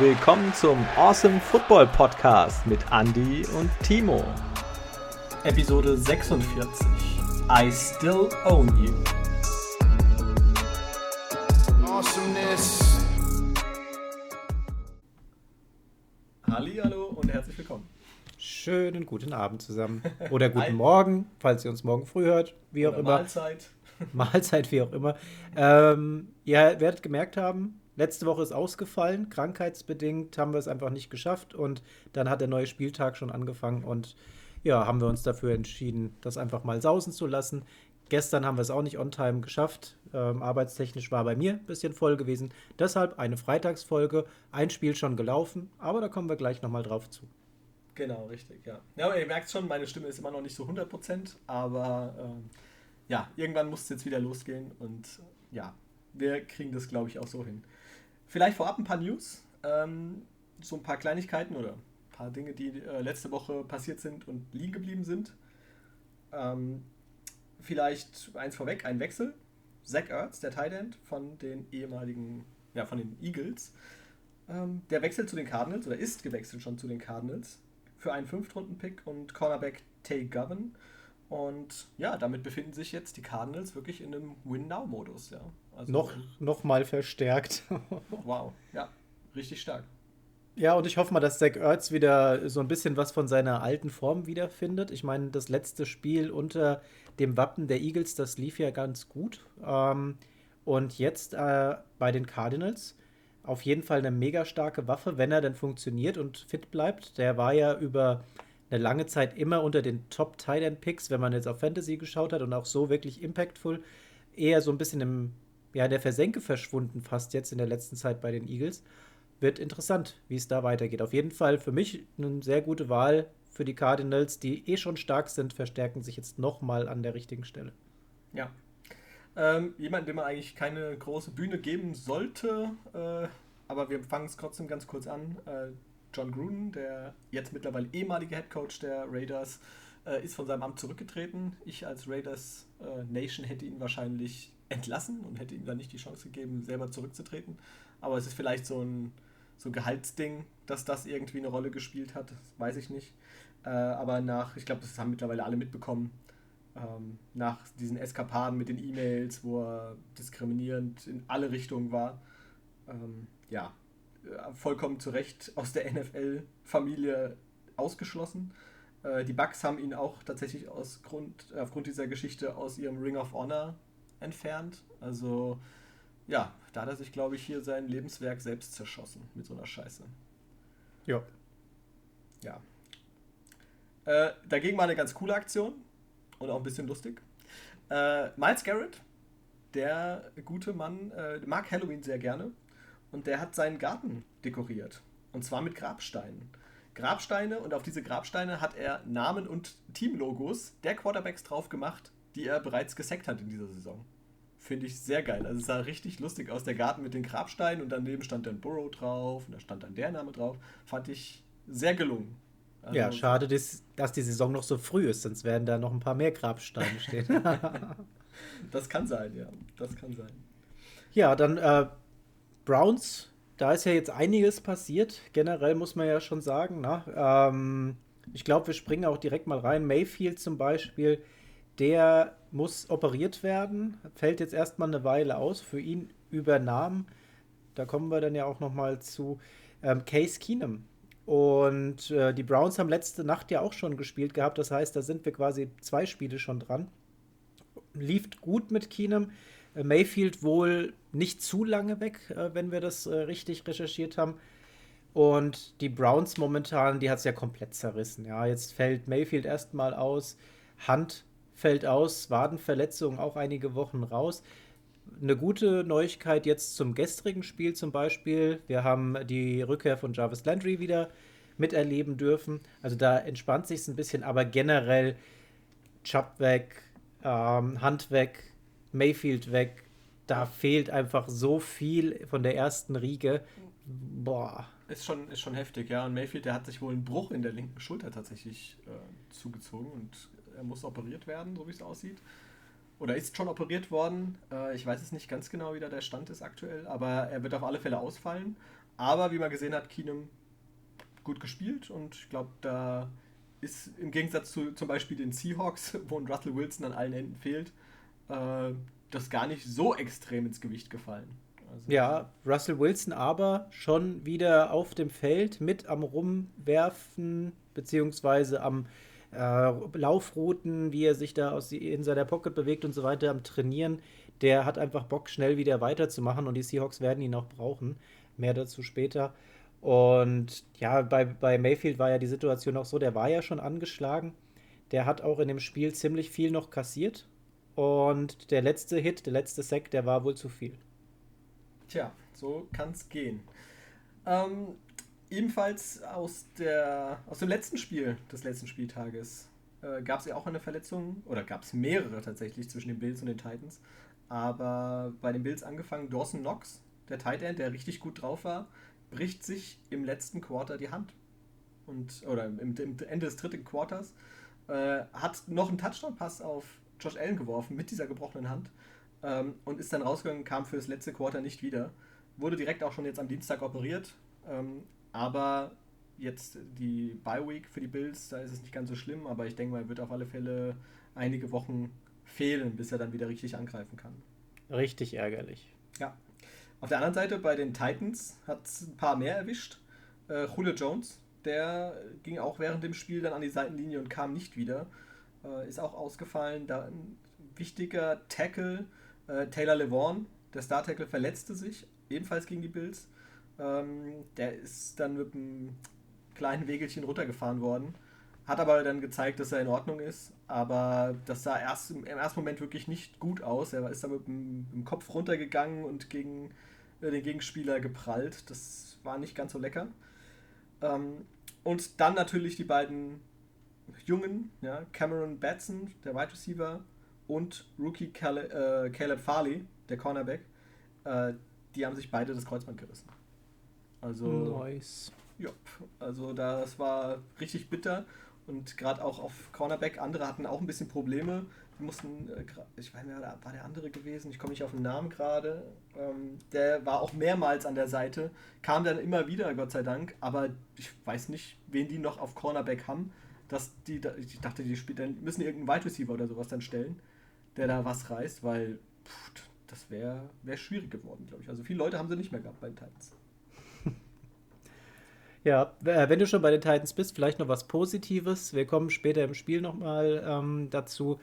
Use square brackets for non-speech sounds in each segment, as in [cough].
willkommen zum Awesome Football Podcast mit Andy und Timo. Episode 46. I still own you. Awesomeness. Hallo und herzlich willkommen. Schönen guten Abend zusammen. [laughs] Oder guten Morgen, falls ihr uns morgen früh hört, wie auch Oder immer. Mahlzeit. [laughs] Mahlzeit, wie auch immer. Ähm, ihr werdet gemerkt haben, letzte Woche ist ausgefallen, krankheitsbedingt haben wir es einfach nicht geschafft und dann hat der neue Spieltag schon angefangen und ja, haben wir uns dafür entschieden, das einfach mal sausen zu lassen. Gestern haben wir es auch nicht on time geschafft. Ähm, arbeitstechnisch war bei mir ein bisschen voll gewesen. Deshalb eine Freitagsfolge, ein Spiel schon gelaufen, aber da kommen wir gleich nochmal drauf zu. Genau, richtig, ja. Ja, ihr merkt schon, meine Stimme ist immer noch nicht so 100%, aber ähm, ja, irgendwann muss es jetzt wieder losgehen und ja, wir kriegen das, glaube ich, auch so hin. Vielleicht vorab ein paar News, ähm, so ein paar Kleinigkeiten oder ein paar Dinge, die äh, letzte Woche passiert sind und liegen geblieben sind. Ähm, vielleicht eins vorweg, ein Wechsel. Zach Ertz, der Tight End von den ehemaligen, ja, von den Eagles, ähm, der wechselt zu den Cardinals oder ist gewechselt schon zu den Cardinals für einen Fünftrunden-Pick und Cornerback Tay Govan. Und ja, damit befinden sich jetzt die Cardinals wirklich in einem Win-Now-Modus. Ja. Also, noch, noch mal verstärkt. [laughs] wow, ja, richtig stark. Ja, und ich hoffe mal, dass Zach Ertz wieder so ein bisschen was von seiner alten Form wiederfindet. Ich meine, das letzte Spiel unter dem Wappen der Eagles, das lief ja ganz gut. Ähm, und jetzt äh, bei den Cardinals auf jeden Fall eine mega starke Waffe, wenn er denn funktioniert und fit bleibt. Der war ja über eine lange Zeit immer unter den Top Tight End Picks, wenn man jetzt auf Fantasy geschaut hat und auch so wirklich impactful, eher so ein bisschen im ja, der Versenke verschwunden fast jetzt in der letzten Zeit bei den Eagles. Wird interessant, wie es da weitergeht. Auf jeden Fall für mich eine sehr gute Wahl für die Cardinals, die eh schon stark sind, verstärken sich jetzt nochmal an der richtigen Stelle. Ja. Ähm, jemand, dem man eigentlich keine große Bühne geben sollte, äh, aber wir fangen es trotzdem ganz kurz an. Äh, John Gruden, der jetzt mittlerweile ehemalige Head Coach der Raiders, äh, ist von seinem Amt zurückgetreten. Ich als Raiders äh, Nation hätte ihn wahrscheinlich entlassen und hätte ihm dann nicht die Chance gegeben, selber zurückzutreten. Aber es ist vielleicht so ein so Gehaltsding, dass das irgendwie eine Rolle gespielt hat, weiß ich nicht. Äh, aber nach, ich glaube, das haben mittlerweile alle mitbekommen, ähm, nach diesen Eskapaden mit den E-Mails, wo er diskriminierend in alle Richtungen war, ähm, ja, äh, vollkommen zu Recht aus der NFL-Familie ausgeschlossen. Äh, die Bucks haben ihn auch tatsächlich aus Grund, aufgrund dieser Geschichte aus ihrem Ring of Honor entfernt. Also ja, da hat er sich, glaube ich, hier sein Lebenswerk selbst zerschossen mit so einer Scheiße. Ja. Ja. Äh, dagegen war eine ganz coole Aktion und auch ein bisschen lustig. Äh, Miles Garrett, der gute Mann, äh, mag Halloween sehr gerne und der hat seinen Garten dekoriert. Und zwar mit Grabsteinen. Grabsteine und auf diese Grabsteine hat er Namen und Teamlogos der Quarterbacks drauf gemacht, die er bereits gesackt hat in dieser Saison. Finde ich sehr geil. Also es sah richtig lustig aus, der Garten mit den Grabsteinen und daneben stand dann Burrow drauf und da stand dann der Name drauf. Fand ich sehr gelungen. Also ja, schade, dass, dass die Saison noch so früh ist, sonst werden da noch ein paar mehr Grabsteine stehen. [laughs] das kann sein, ja. Das kann sein. Ja, dann äh, Browns, da ist ja jetzt einiges passiert. Generell muss man ja schon sagen. Na? Ähm, ich glaube, wir springen auch direkt mal rein. Mayfield zum Beispiel, der muss operiert werden, fällt jetzt erstmal eine Weile aus. Für ihn übernahm, da kommen wir dann ja auch nochmal zu, ähm, Case Keenum. Und äh, die Browns haben letzte Nacht ja auch schon gespielt gehabt. Das heißt, da sind wir quasi zwei Spiele schon dran. Lief gut mit Keenum. Äh, Mayfield wohl nicht zu lange weg, äh, wenn wir das äh, richtig recherchiert haben. Und die Browns momentan, die hat es ja komplett zerrissen. Ja, jetzt fällt Mayfield erstmal aus. Hunt fällt aus, Wadenverletzung auch einige Wochen raus. Eine gute Neuigkeit jetzt zum gestrigen Spiel zum Beispiel. Wir haben die Rückkehr von Jarvis Landry wieder miterleben dürfen. Also da entspannt sich es ein bisschen, aber generell Chubb weg, ähm, Hunt weg, Mayfield weg. Da fehlt einfach so viel von der ersten Riege. Boah. Ist schon, ist schon heftig, ja. Und Mayfield, der hat sich wohl einen Bruch in der linken Schulter tatsächlich äh, zugezogen und er muss operiert werden, so wie es aussieht. Oder ist schon operiert worden. Äh, ich weiß es nicht ganz genau, wie da der Stand ist aktuell, aber er wird auf alle Fälle ausfallen. aber wie man gesehen hat, Keenum gut gespielt und ich glaube, da ist im Gegensatz zu zum Beispiel den Seahawks, [laughs] wo ein Russell Wilson an allen Enden fehlt, äh, das gar nicht so extrem ins Gewicht gefallen. Also ja, Russell Wilson aber schon wieder auf dem Feld mit am Rumwerfen, beziehungsweise am äh, Laufrouten, wie er sich da aus in seiner Pocket bewegt und so weiter, am Trainieren. Der hat einfach Bock, schnell wieder weiterzumachen und die Seahawks werden ihn auch brauchen. Mehr dazu später. Und ja, bei, bei Mayfield war ja die Situation auch so, der war ja schon angeschlagen. Der hat auch in dem Spiel ziemlich viel noch kassiert. Und der letzte Hit, der letzte Sack, der war wohl zu viel. Tja, so kann es gehen. Ähm, ebenfalls aus, der, aus dem letzten Spiel des letzten Spieltages äh, gab es ja auch eine Verletzung, oder gab es mehrere tatsächlich zwischen den Bills und den Titans. Aber bei den Bills angefangen, Dawson Knox, der Tight End, der richtig gut drauf war, bricht sich im letzten Quarter die Hand. Und, oder im, im Ende des dritten Quarters. Äh, hat noch einen Touchdown-Pass auf Josh Allen geworfen mit dieser gebrochenen Hand. Ähm, und ist dann rausgegangen, kam für das letzte Quarter nicht wieder. Wurde direkt auch schon jetzt am Dienstag operiert. Ähm, aber jetzt die Bye Week für die Bills, da ist es nicht ganz so schlimm, aber ich denke mal, er wird auf alle Fälle einige Wochen fehlen, bis er dann wieder richtig angreifen kann. Richtig ärgerlich. Ja, auf der anderen Seite bei den Titans hat es ein paar mehr erwischt. Äh, Julio Jones, der ging auch während dem Spiel dann an die Seitenlinie und kam nicht wieder. Äh, ist auch ausgefallen. Da ein wichtiger Tackle, äh, Taylor Levan, der Star-Tackle, verletzte sich, ebenfalls gegen die Bills. Ähm, der ist dann mit einem kleinen Wegelchen runtergefahren worden. Hat aber dann gezeigt, dass er in Ordnung ist. Aber das sah erst im, ersten Moment wirklich nicht gut aus. Er ist dann mit dem, mit dem Kopf runtergegangen und gegen äh, den Gegenspieler geprallt. Das war nicht ganz so lecker. Ähm, und dann natürlich die beiden Jungen, ja, Cameron Batson, der Wide Receiver, und Rookie Caleb, äh, Caleb Farley, der Cornerback, äh, die haben sich beide das Kreuzband gerissen. Also, nice. Jupp, also das war richtig bitter und gerade auch auf Cornerback, andere hatten auch ein bisschen Probleme mussten, äh, ich weiß nicht, war der andere gewesen, ich komme nicht auf den Namen gerade, ähm, der war auch mehrmals an der Seite, kam dann immer wieder, Gott sei Dank, aber ich weiß nicht, wen die noch auf Cornerback haben, dass die, ich dachte, die spielen, müssen irgendeinen Wide Receiver oder sowas dann stellen, der da was reißt, weil pff, das wäre wär schwierig geworden, glaube ich. Also viele Leute haben sie nicht mehr gehabt bei den Titans. Ja, äh, wenn du schon bei den Titans bist, vielleicht noch was Positives. Wir kommen später im Spiel nochmal ähm, dazu.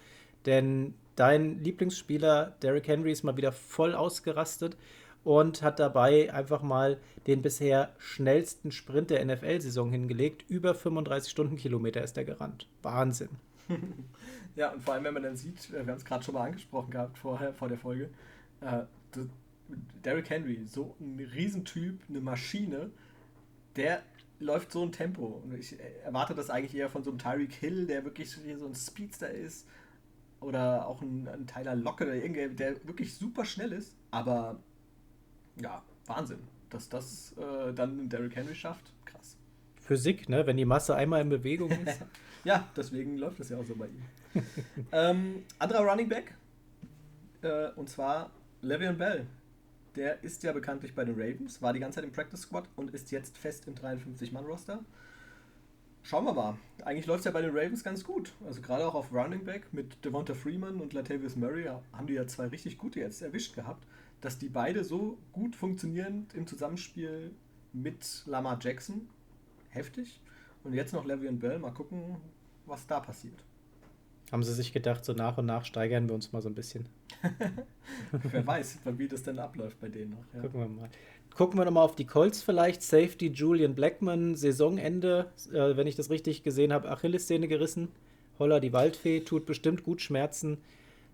Denn dein Lieblingsspieler Derrick Henry ist mal wieder voll ausgerastet und hat dabei einfach mal den bisher schnellsten Sprint der NFL-Saison hingelegt. Über 35 Stundenkilometer ist er gerannt. Wahnsinn. [laughs] ja, und vor allem, wenn man dann sieht, äh, wir haben es gerade schon mal angesprochen gehabt vorher, vor der Folge, äh, Derrick Henry, so ein Riesentyp, eine Maschine, der läuft so ein Tempo. Und ich erwarte das eigentlich eher von so einem Tyreek Hill, der wirklich so ein Speedster ist oder auch ein, ein Tyler Locke oder irgendwer, der wirklich super schnell ist. Aber ja, Wahnsinn, dass das äh, dann Derrick Henry schafft. Krass. Physik, ne? Wenn die Masse einmal in Bewegung ist. [laughs] ja, deswegen läuft das ja auch so bei ihm. [laughs] ähm, anderer Running Back. Äh, und zwar Le'Veon Bell. Der ist ja bekanntlich bei den Ravens, war die ganze Zeit im Practice Squad und ist jetzt fest im 53-Mann-Roster schauen wir mal. Eigentlich läuft es ja bei den Ravens ganz gut. Also gerade auch auf Running Back mit Devonta Freeman und Latavius Murray haben die ja zwei richtig gute jetzt erwischt gehabt, dass die beide so gut funktionieren im Zusammenspiel mit Lamar Jackson. Heftig. Und jetzt noch Levy und Bell. Mal gucken, was da passiert. Haben sie sich gedacht, so nach und nach steigern wir uns mal so ein bisschen. [laughs] Wer weiß, wie das denn abläuft bei denen noch. Ja. Gucken wir mal. Gucken wir nochmal auf die Colts vielleicht. Safety Julian Blackman, Saisonende, äh, wenn ich das richtig gesehen habe, Achillessehne gerissen. Holla, die Waldfee, tut bestimmt gut Schmerzen.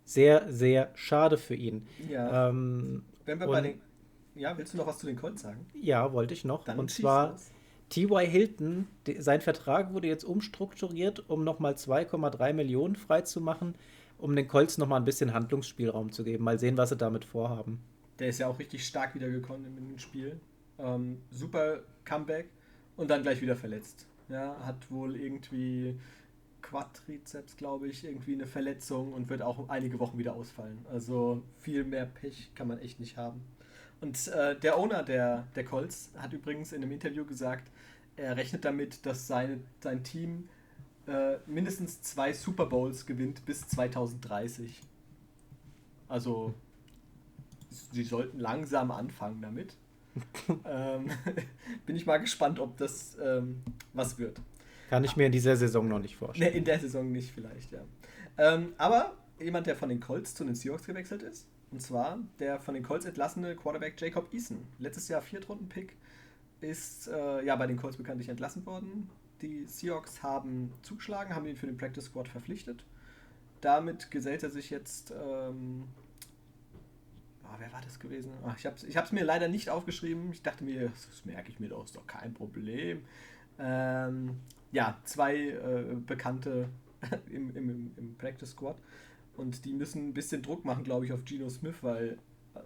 Sehr, sehr schade für ihn. Ja. Ähm, wenn wir bei den. Ja, willst du noch was zu den Colts sagen? Ja, wollte ich noch. Dann und zwar T.Y. Hilton, die, sein Vertrag wurde jetzt umstrukturiert, um nochmal 2,3 Millionen freizumachen, um den Colts nochmal ein bisschen Handlungsspielraum zu geben. Mal sehen, was sie damit vorhaben. Der ist ja auch richtig stark wiedergekommen im Spiel. Ähm, super Comeback und dann gleich wieder verletzt. Ja, hat wohl irgendwie Quadrizeps, glaube ich, irgendwie eine Verletzung und wird auch einige Wochen wieder ausfallen. Also viel mehr Pech kann man echt nicht haben. Und äh, der Owner der, der Colts hat übrigens in einem Interview gesagt, er rechnet damit, dass seine, sein Team äh, mindestens zwei Super Bowls gewinnt bis 2030. Also, sie sollten langsam anfangen damit. [laughs] ähm, [laughs] bin ich mal gespannt, ob das ähm, was wird. Kann ich mir in dieser Saison noch nicht vorstellen. Ne, in der Saison nicht vielleicht, ja. Ähm, aber jemand, der von den Colts zu den Seahawks gewechselt ist, und zwar der von den Colts entlassene Quarterback Jacob Eason. Letztes Jahr Viertrunden-Pick ist äh, ja bei den Colts bekanntlich entlassen worden. Die Seahawks haben zugeschlagen, haben ihn für den Practice Squad verpflichtet. Damit gesellt er sich jetzt. Ähm, oh, wer war das gewesen? Ach, ich habe es ich mir leider nicht aufgeschrieben. Ich dachte mir, das merke ich mir doch, ist doch kein Problem. Ähm, ja, zwei äh, Bekannte [laughs] im, im, im Practice Squad. Und die müssen ein bisschen Druck machen, glaube ich, auf Geno Smith, weil, äh,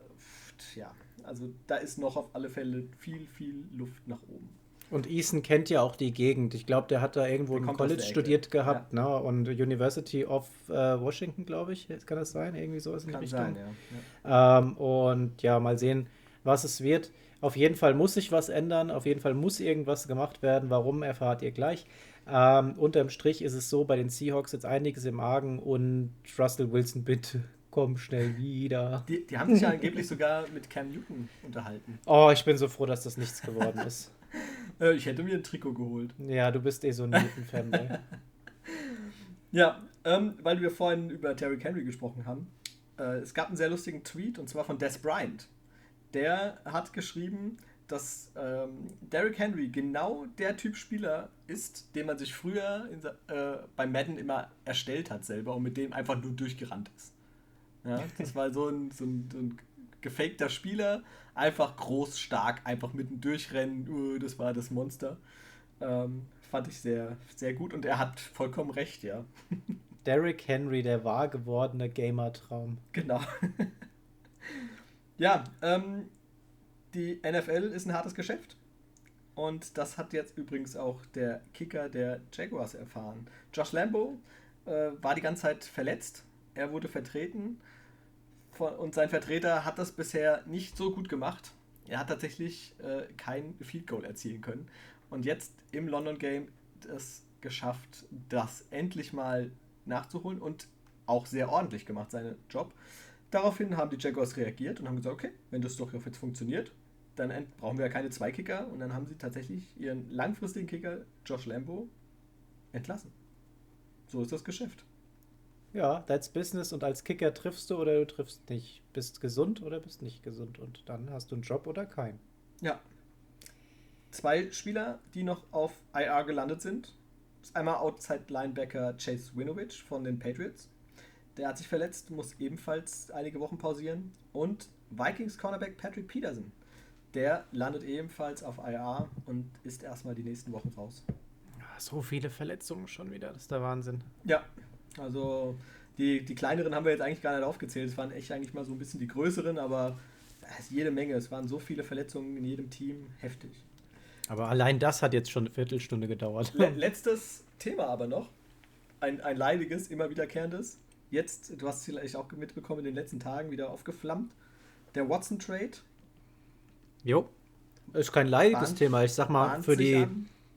ja, also da ist noch auf alle Fälle viel, viel Luft nach oben. Und Eason kennt ja auch die Gegend. Ich glaube, der hat da irgendwo im College studiert gehabt, ja. ne? Und University of äh, Washington, glaube ich, kann das sein? Irgendwie so ist in die Richtung. Sein, ja. ja. Ähm, und ja, mal sehen, was es wird. Auf jeden Fall muss sich was ändern. Auf jeden Fall muss irgendwas gemacht werden. Warum, erfahrt ihr gleich. Ähm, unterm Strich ist es so, bei den Seahawks jetzt einiges im Argen und Russell Wilson, bitte [laughs] komm schnell wieder. Die, die haben sich ja angeblich sogar mit Cam Newton unterhalten. Oh, ich bin so froh, dass das nichts geworden ist. [laughs] Äh, ich hätte mir ein Trikot geholt. Ja, du bist eh so ein Newton-Fanboy. [laughs] ja, ähm, weil wir vorhin über Terry Henry gesprochen haben. Äh, es gab einen sehr lustigen Tweet und zwar von Des Bryant. Der hat geschrieben, dass ähm, Derrick Henry genau der Typ Spieler ist, den man sich früher in, äh, bei Madden immer erstellt hat selber und mit dem einfach nur durchgerannt ist. Ja, das war so ein, so ein, so ein gefakter Spieler, einfach groß, stark, einfach mitten durchrennen, uh, das war das Monster. Ähm, fand ich sehr, sehr gut und er hat vollkommen recht, ja. [laughs] Derrick Henry, der wahr gewordene Gamer-Traum. Genau. [laughs] ja, ähm, die NFL ist ein hartes Geschäft. Und das hat jetzt übrigens auch der Kicker der Jaguars erfahren. Josh Lambo äh, war die ganze Zeit verletzt. Er wurde vertreten von, und sein Vertreter hat das bisher nicht so gut gemacht. Er hat tatsächlich äh, kein Field Goal erzielen können. Und jetzt im London Game es geschafft, das endlich mal nachzuholen und auch sehr ordentlich gemacht, seinen Job. Daraufhin haben die Jaguars reagiert und haben gesagt, okay, wenn das doch jetzt funktioniert, dann brauchen wir ja keine zwei Kicker und dann haben sie tatsächlich ihren langfristigen Kicker Josh Lambo entlassen. So ist das Geschäft. Ja, that's business und als Kicker triffst du oder du triffst nicht. Bist gesund oder bist nicht gesund und dann hast du einen Job oder keinen. Ja. Zwei Spieler, die noch auf IR gelandet sind. ist einmal Outside Linebacker Chase Winovich von den Patriots. Der hat sich verletzt, muss ebenfalls einige Wochen pausieren. Und Vikings Cornerback Patrick Peterson der landet ebenfalls auf IR und ist erstmal die nächsten Wochen raus. So viele Verletzungen schon wieder, das ist der Wahnsinn. Ja, also die, die kleineren haben wir jetzt eigentlich gar nicht aufgezählt. Es waren echt eigentlich mal so ein bisschen die größeren, aber es ist jede Menge. Es waren so viele Verletzungen in jedem Team, heftig. Aber allein das hat jetzt schon eine Viertelstunde gedauert. Letztes Thema aber noch. Ein, ein leidiges, immer wiederkehrendes. Jetzt, du hast es vielleicht auch mitbekommen, in den letzten Tagen wieder aufgeflammt. Der Watson-Trade Jo. Ist kein leidiges Thema. Ich sag mal, für die,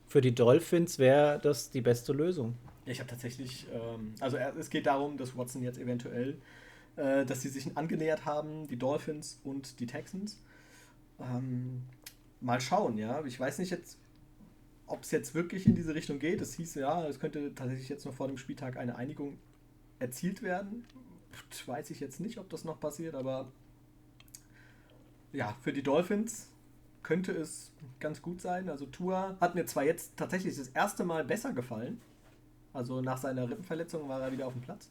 für die Dolphins wäre das die beste Lösung. Ja, ich habe tatsächlich, ähm, also es geht darum, dass Watson jetzt eventuell, äh, dass sie sich angenähert haben, die Dolphins und die Texans. Ähm, mal schauen, ja. Ich weiß nicht jetzt, ob es jetzt wirklich in diese Richtung geht. Es hieß ja, es könnte tatsächlich jetzt noch vor dem Spieltag eine Einigung erzielt werden. Pff, weiß ich jetzt nicht, ob das noch passiert, aber ja, für die Dolphins könnte es ganz gut sein. Also Tua hat mir zwar jetzt tatsächlich das erste Mal besser gefallen. Also nach seiner Rippenverletzung war er wieder auf dem Platz.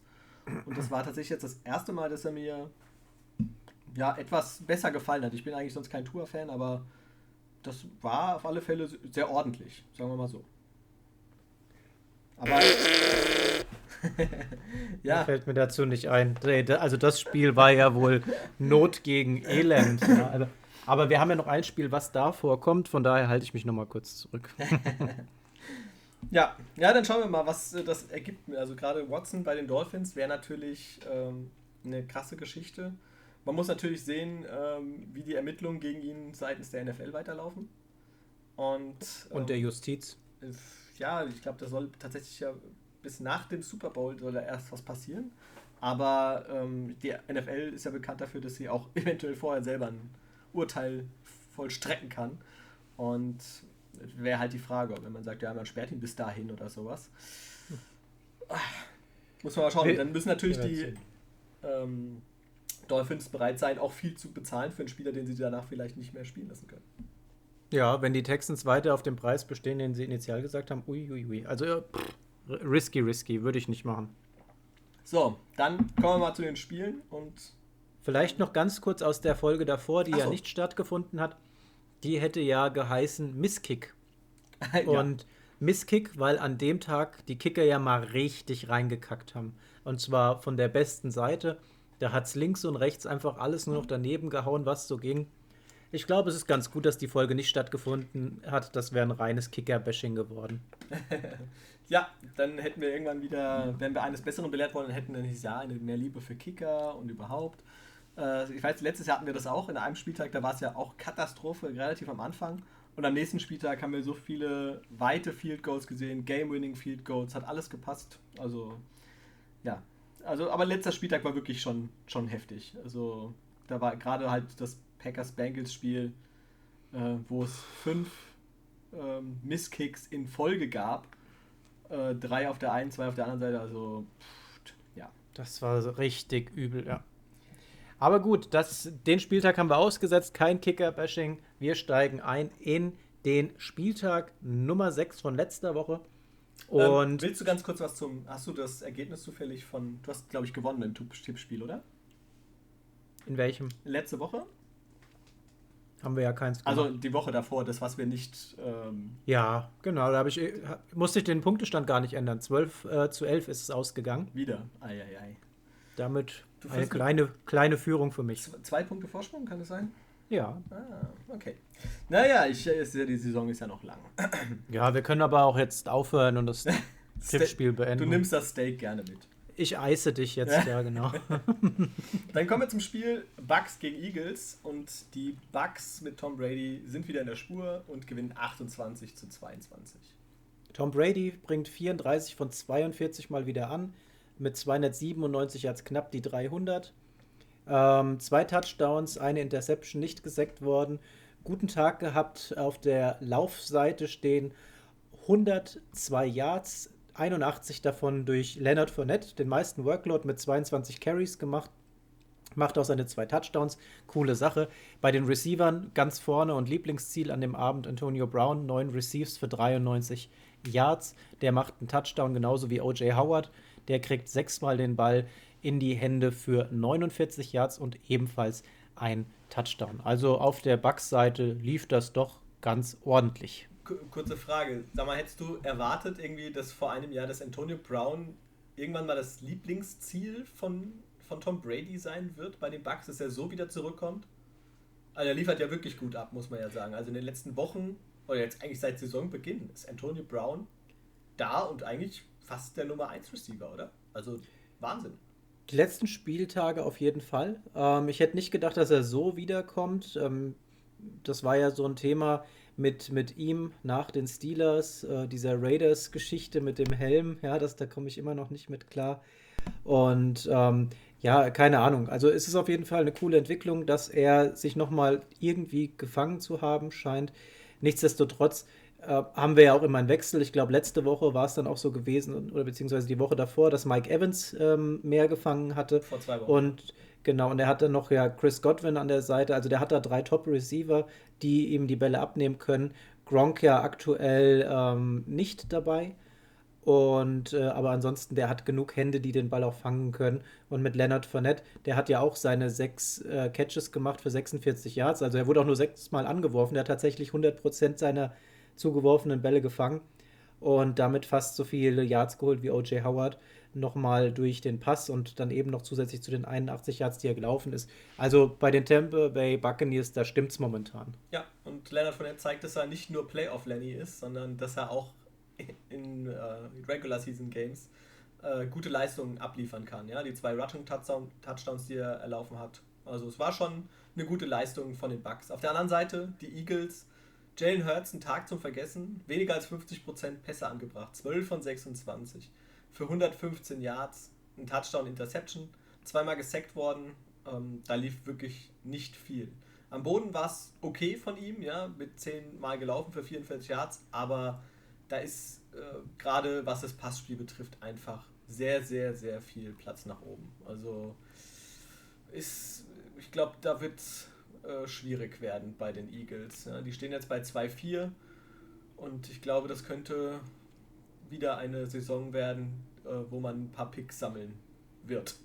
Und das war tatsächlich jetzt das erste Mal, dass er mir ja etwas besser gefallen hat. Ich bin eigentlich sonst kein Tua-Fan, aber das war auf alle Fälle sehr ordentlich, sagen wir mal so. Aber [laughs] ja. Fällt mir dazu nicht ein. Also das Spiel war ja wohl Not gegen Elend. Ja. Also, aber wir haben ja noch ein Spiel, was da vorkommt. Von daher halte ich mich noch mal kurz zurück. [laughs] ja, ja, dann schauen wir mal, was äh, das ergibt. Also gerade Watson bei den Dolphins wäre natürlich ähm, eine krasse Geschichte. Man muss natürlich sehen, ähm, wie die Ermittlungen gegen ihn seitens der NFL weiterlaufen. Und, ähm, und der ähm, Justiz. Ja, ich glaube, da soll tatsächlich ja bis nach dem Super Bowl soll da erst was passieren. Aber ähm, die NFL ist ja bekannt dafür, dass sie auch [laughs] eventuell vorher selber ein Urteil vollstrecken kann. Und wäre halt die Frage, wenn man sagt, ja, man sperrt ihn bis dahin oder sowas. Muss man mal schauen. Dann müssen natürlich die ähm, Dolphins bereit sein, auch viel zu bezahlen für einen Spieler, den sie danach vielleicht nicht mehr spielen lassen können. Ja, wenn die Texans weiter auf dem Preis bestehen, den sie initial gesagt haben, uiuiui. Ui, ui. Also pff, risky, risky, würde ich nicht machen. So, dann kommen wir mal zu den Spielen und. Vielleicht noch ganz kurz aus der Folge davor, die so. ja nicht stattgefunden hat. Die hätte ja geheißen Misskick. [laughs] ja. Und Misskick, weil an dem Tag die Kicker ja mal richtig reingekackt haben. Und zwar von der besten Seite. Da hat es links und rechts einfach alles nur noch daneben gehauen, was so ging. Ich glaube, es ist ganz gut, dass die Folge nicht stattgefunden hat. Das wäre ein reines Kicker-Bashing geworden. [laughs] ja, dann hätten wir irgendwann wieder, wenn wir eines Besseren belehrt worden, hätten wir nicht ja eine mehr Liebe für Kicker und überhaupt. Äh, ich weiß, letztes Jahr hatten wir das auch in einem Spieltag, da war es ja auch Katastrophe, relativ am Anfang. Und am nächsten Spieltag haben wir so viele weite Field Goals gesehen, Game-Winning Field Goals, hat alles gepasst. Also, ja. Also, aber letzter Spieltag war wirklich schon, schon heftig. Also, da war gerade halt das Packers-Bengals-Spiel, äh, wo es fünf ähm, Misskicks in Folge gab. Äh, drei auf der einen, zwei auf der anderen Seite. Also, pff, ja. Das war richtig übel, ja. Aber gut, das, den Spieltag haben wir ausgesetzt, kein Kicker-Bashing. Wir steigen ein in den Spieltag Nummer 6 von letzter Woche. Ähm, Und ähm, willst du ganz kurz was zum. Hast du das Ergebnis zufällig von. Du hast, glaube ich, gewonnen im Tippspiel, oder? In welchem? Letzte Woche? Haben wir ja keins also gemacht. Also die Woche davor, das, was wir nicht. Ähm ja, genau, da ich, musste ich den Punktestand gar nicht ändern. 12 äh, zu 11 ist es ausgegangen. Wieder. Eieiei. Ei, ei. Damit eine kleine, kleine Führung für mich. Zwei Punkte Vorsprung, kann es sein? Ja. Ah, okay. Naja, ich, die Saison ist ja noch lang. Ja, wir können aber auch jetzt aufhören und das [laughs] Tippspiel beenden. Du nimmst das Steak gerne mit. Ich eise dich jetzt, ja, genau. [laughs] Dann kommen wir zum Spiel Bucks gegen Eagles und die Bucks mit Tom Brady sind wieder in der Spur und gewinnen 28 zu 22. Tom Brady bringt 34 von 42 mal wieder an mit 297 Yards knapp die 300. Ähm, zwei Touchdowns, eine Interception nicht gesackt worden. Guten Tag gehabt. Auf der Laufseite stehen 102 Yards, 81 davon durch Leonard Fournette, den meisten Workload mit 22 Carries gemacht. Macht auch seine zwei Touchdowns. Coole Sache. Bei den Receivern ganz vorne und Lieblingsziel an dem Abend Antonio Brown, neun Receives für 93 Yards. Der macht einen Touchdown genauso wie OJ Howard. Der kriegt sechsmal den Ball in die Hände für 49 Yards und ebenfalls ein Touchdown. Also auf der Bucks-Seite lief das doch ganz ordentlich. Kurze Frage. Sag mal, hättest du erwartet irgendwie, dass vor einem Jahr das Antonio Brown irgendwann mal das Lieblingsziel von, von Tom Brady sein wird bei den Bucks, dass er so wieder zurückkommt? Also er liefert ja wirklich gut ab, muss man ja sagen. Also in den letzten Wochen, oder jetzt eigentlich seit Saisonbeginn, ist Antonio Brown da und eigentlich fast der Nummer 1 Receiver, oder? Also Wahnsinn. Die letzten Spieltage auf jeden Fall. Ähm, ich hätte nicht gedacht, dass er so wiederkommt. Ähm, das war ja so ein Thema mit, mit ihm nach den Steelers, äh, dieser Raiders-Geschichte mit dem Helm. Ja, das, da komme ich immer noch nicht mit klar. Und ähm, ja, keine Ahnung. Also es ist auf jeden Fall eine coole Entwicklung, dass er sich nochmal irgendwie gefangen zu haben scheint. Nichtsdestotrotz äh, haben wir ja auch immer einen Wechsel. Ich glaube, letzte Woche war es dann auch so gewesen, oder beziehungsweise die Woche davor, dass Mike Evans ähm, mehr gefangen hatte. Vor zwei Wochen. Und genau, und er hat dann noch ja Chris Godwin an der Seite. Also der hat da drei Top-Receiver, die ihm die Bälle abnehmen können. Gronk ja aktuell ähm, nicht dabei. Und äh, aber ansonsten, der hat genug Hände, die den Ball auch fangen können. Und mit Leonard Fournette, der hat ja auch seine sechs äh, Catches gemacht für 46 Yards. Also er wurde auch nur sechsmal angeworfen. Der hat tatsächlich 100% seiner zugeworfenen Bälle gefangen und damit fast so viele Yards geholt wie O.J. Howard nochmal durch den Pass und dann eben noch zusätzlich zu den 81 Yards, die er gelaufen ist. Also bei den Tampa Bay Buccaneers, da stimmt es momentan. Ja, und Leonard Fournette zeigt, dass er nicht nur Playoff Lenny ist, sondern dass er auch in äh, Regular Season Games äh, gute Leistungen abliefern kann. Ja, die zwei Rushing Touchdowns, die er erlaufen hat, Also es war schon eine gute Leistung von den Bucks. Auf der anderen Seite die Eagles. Jalen Hurts, ein Tag zum Vergessen, weniger als 50% Pässe angebracht, 12 von 26 für 115 Yards, ein Touchdown, Interception, zweimal gesackt worden. Ähm, da lief wirklich nicht viel. Am Boden war es okay von ihm, ja, mit 10 Mal gelaufen für 44 Yards, aber da ist äh, gerade was das Passspiel betrifft einfach sehr, sehr, sehr viel Platz nach oben. Also ist, ich glaube, da wird es äh, schwierig werden bei den Eagles. Ja. Die stehen jetzt bei 2-4 und ich glaube, das könnte wieder eine Saison werden, äh, wo man ein paar Picks sammeln wird.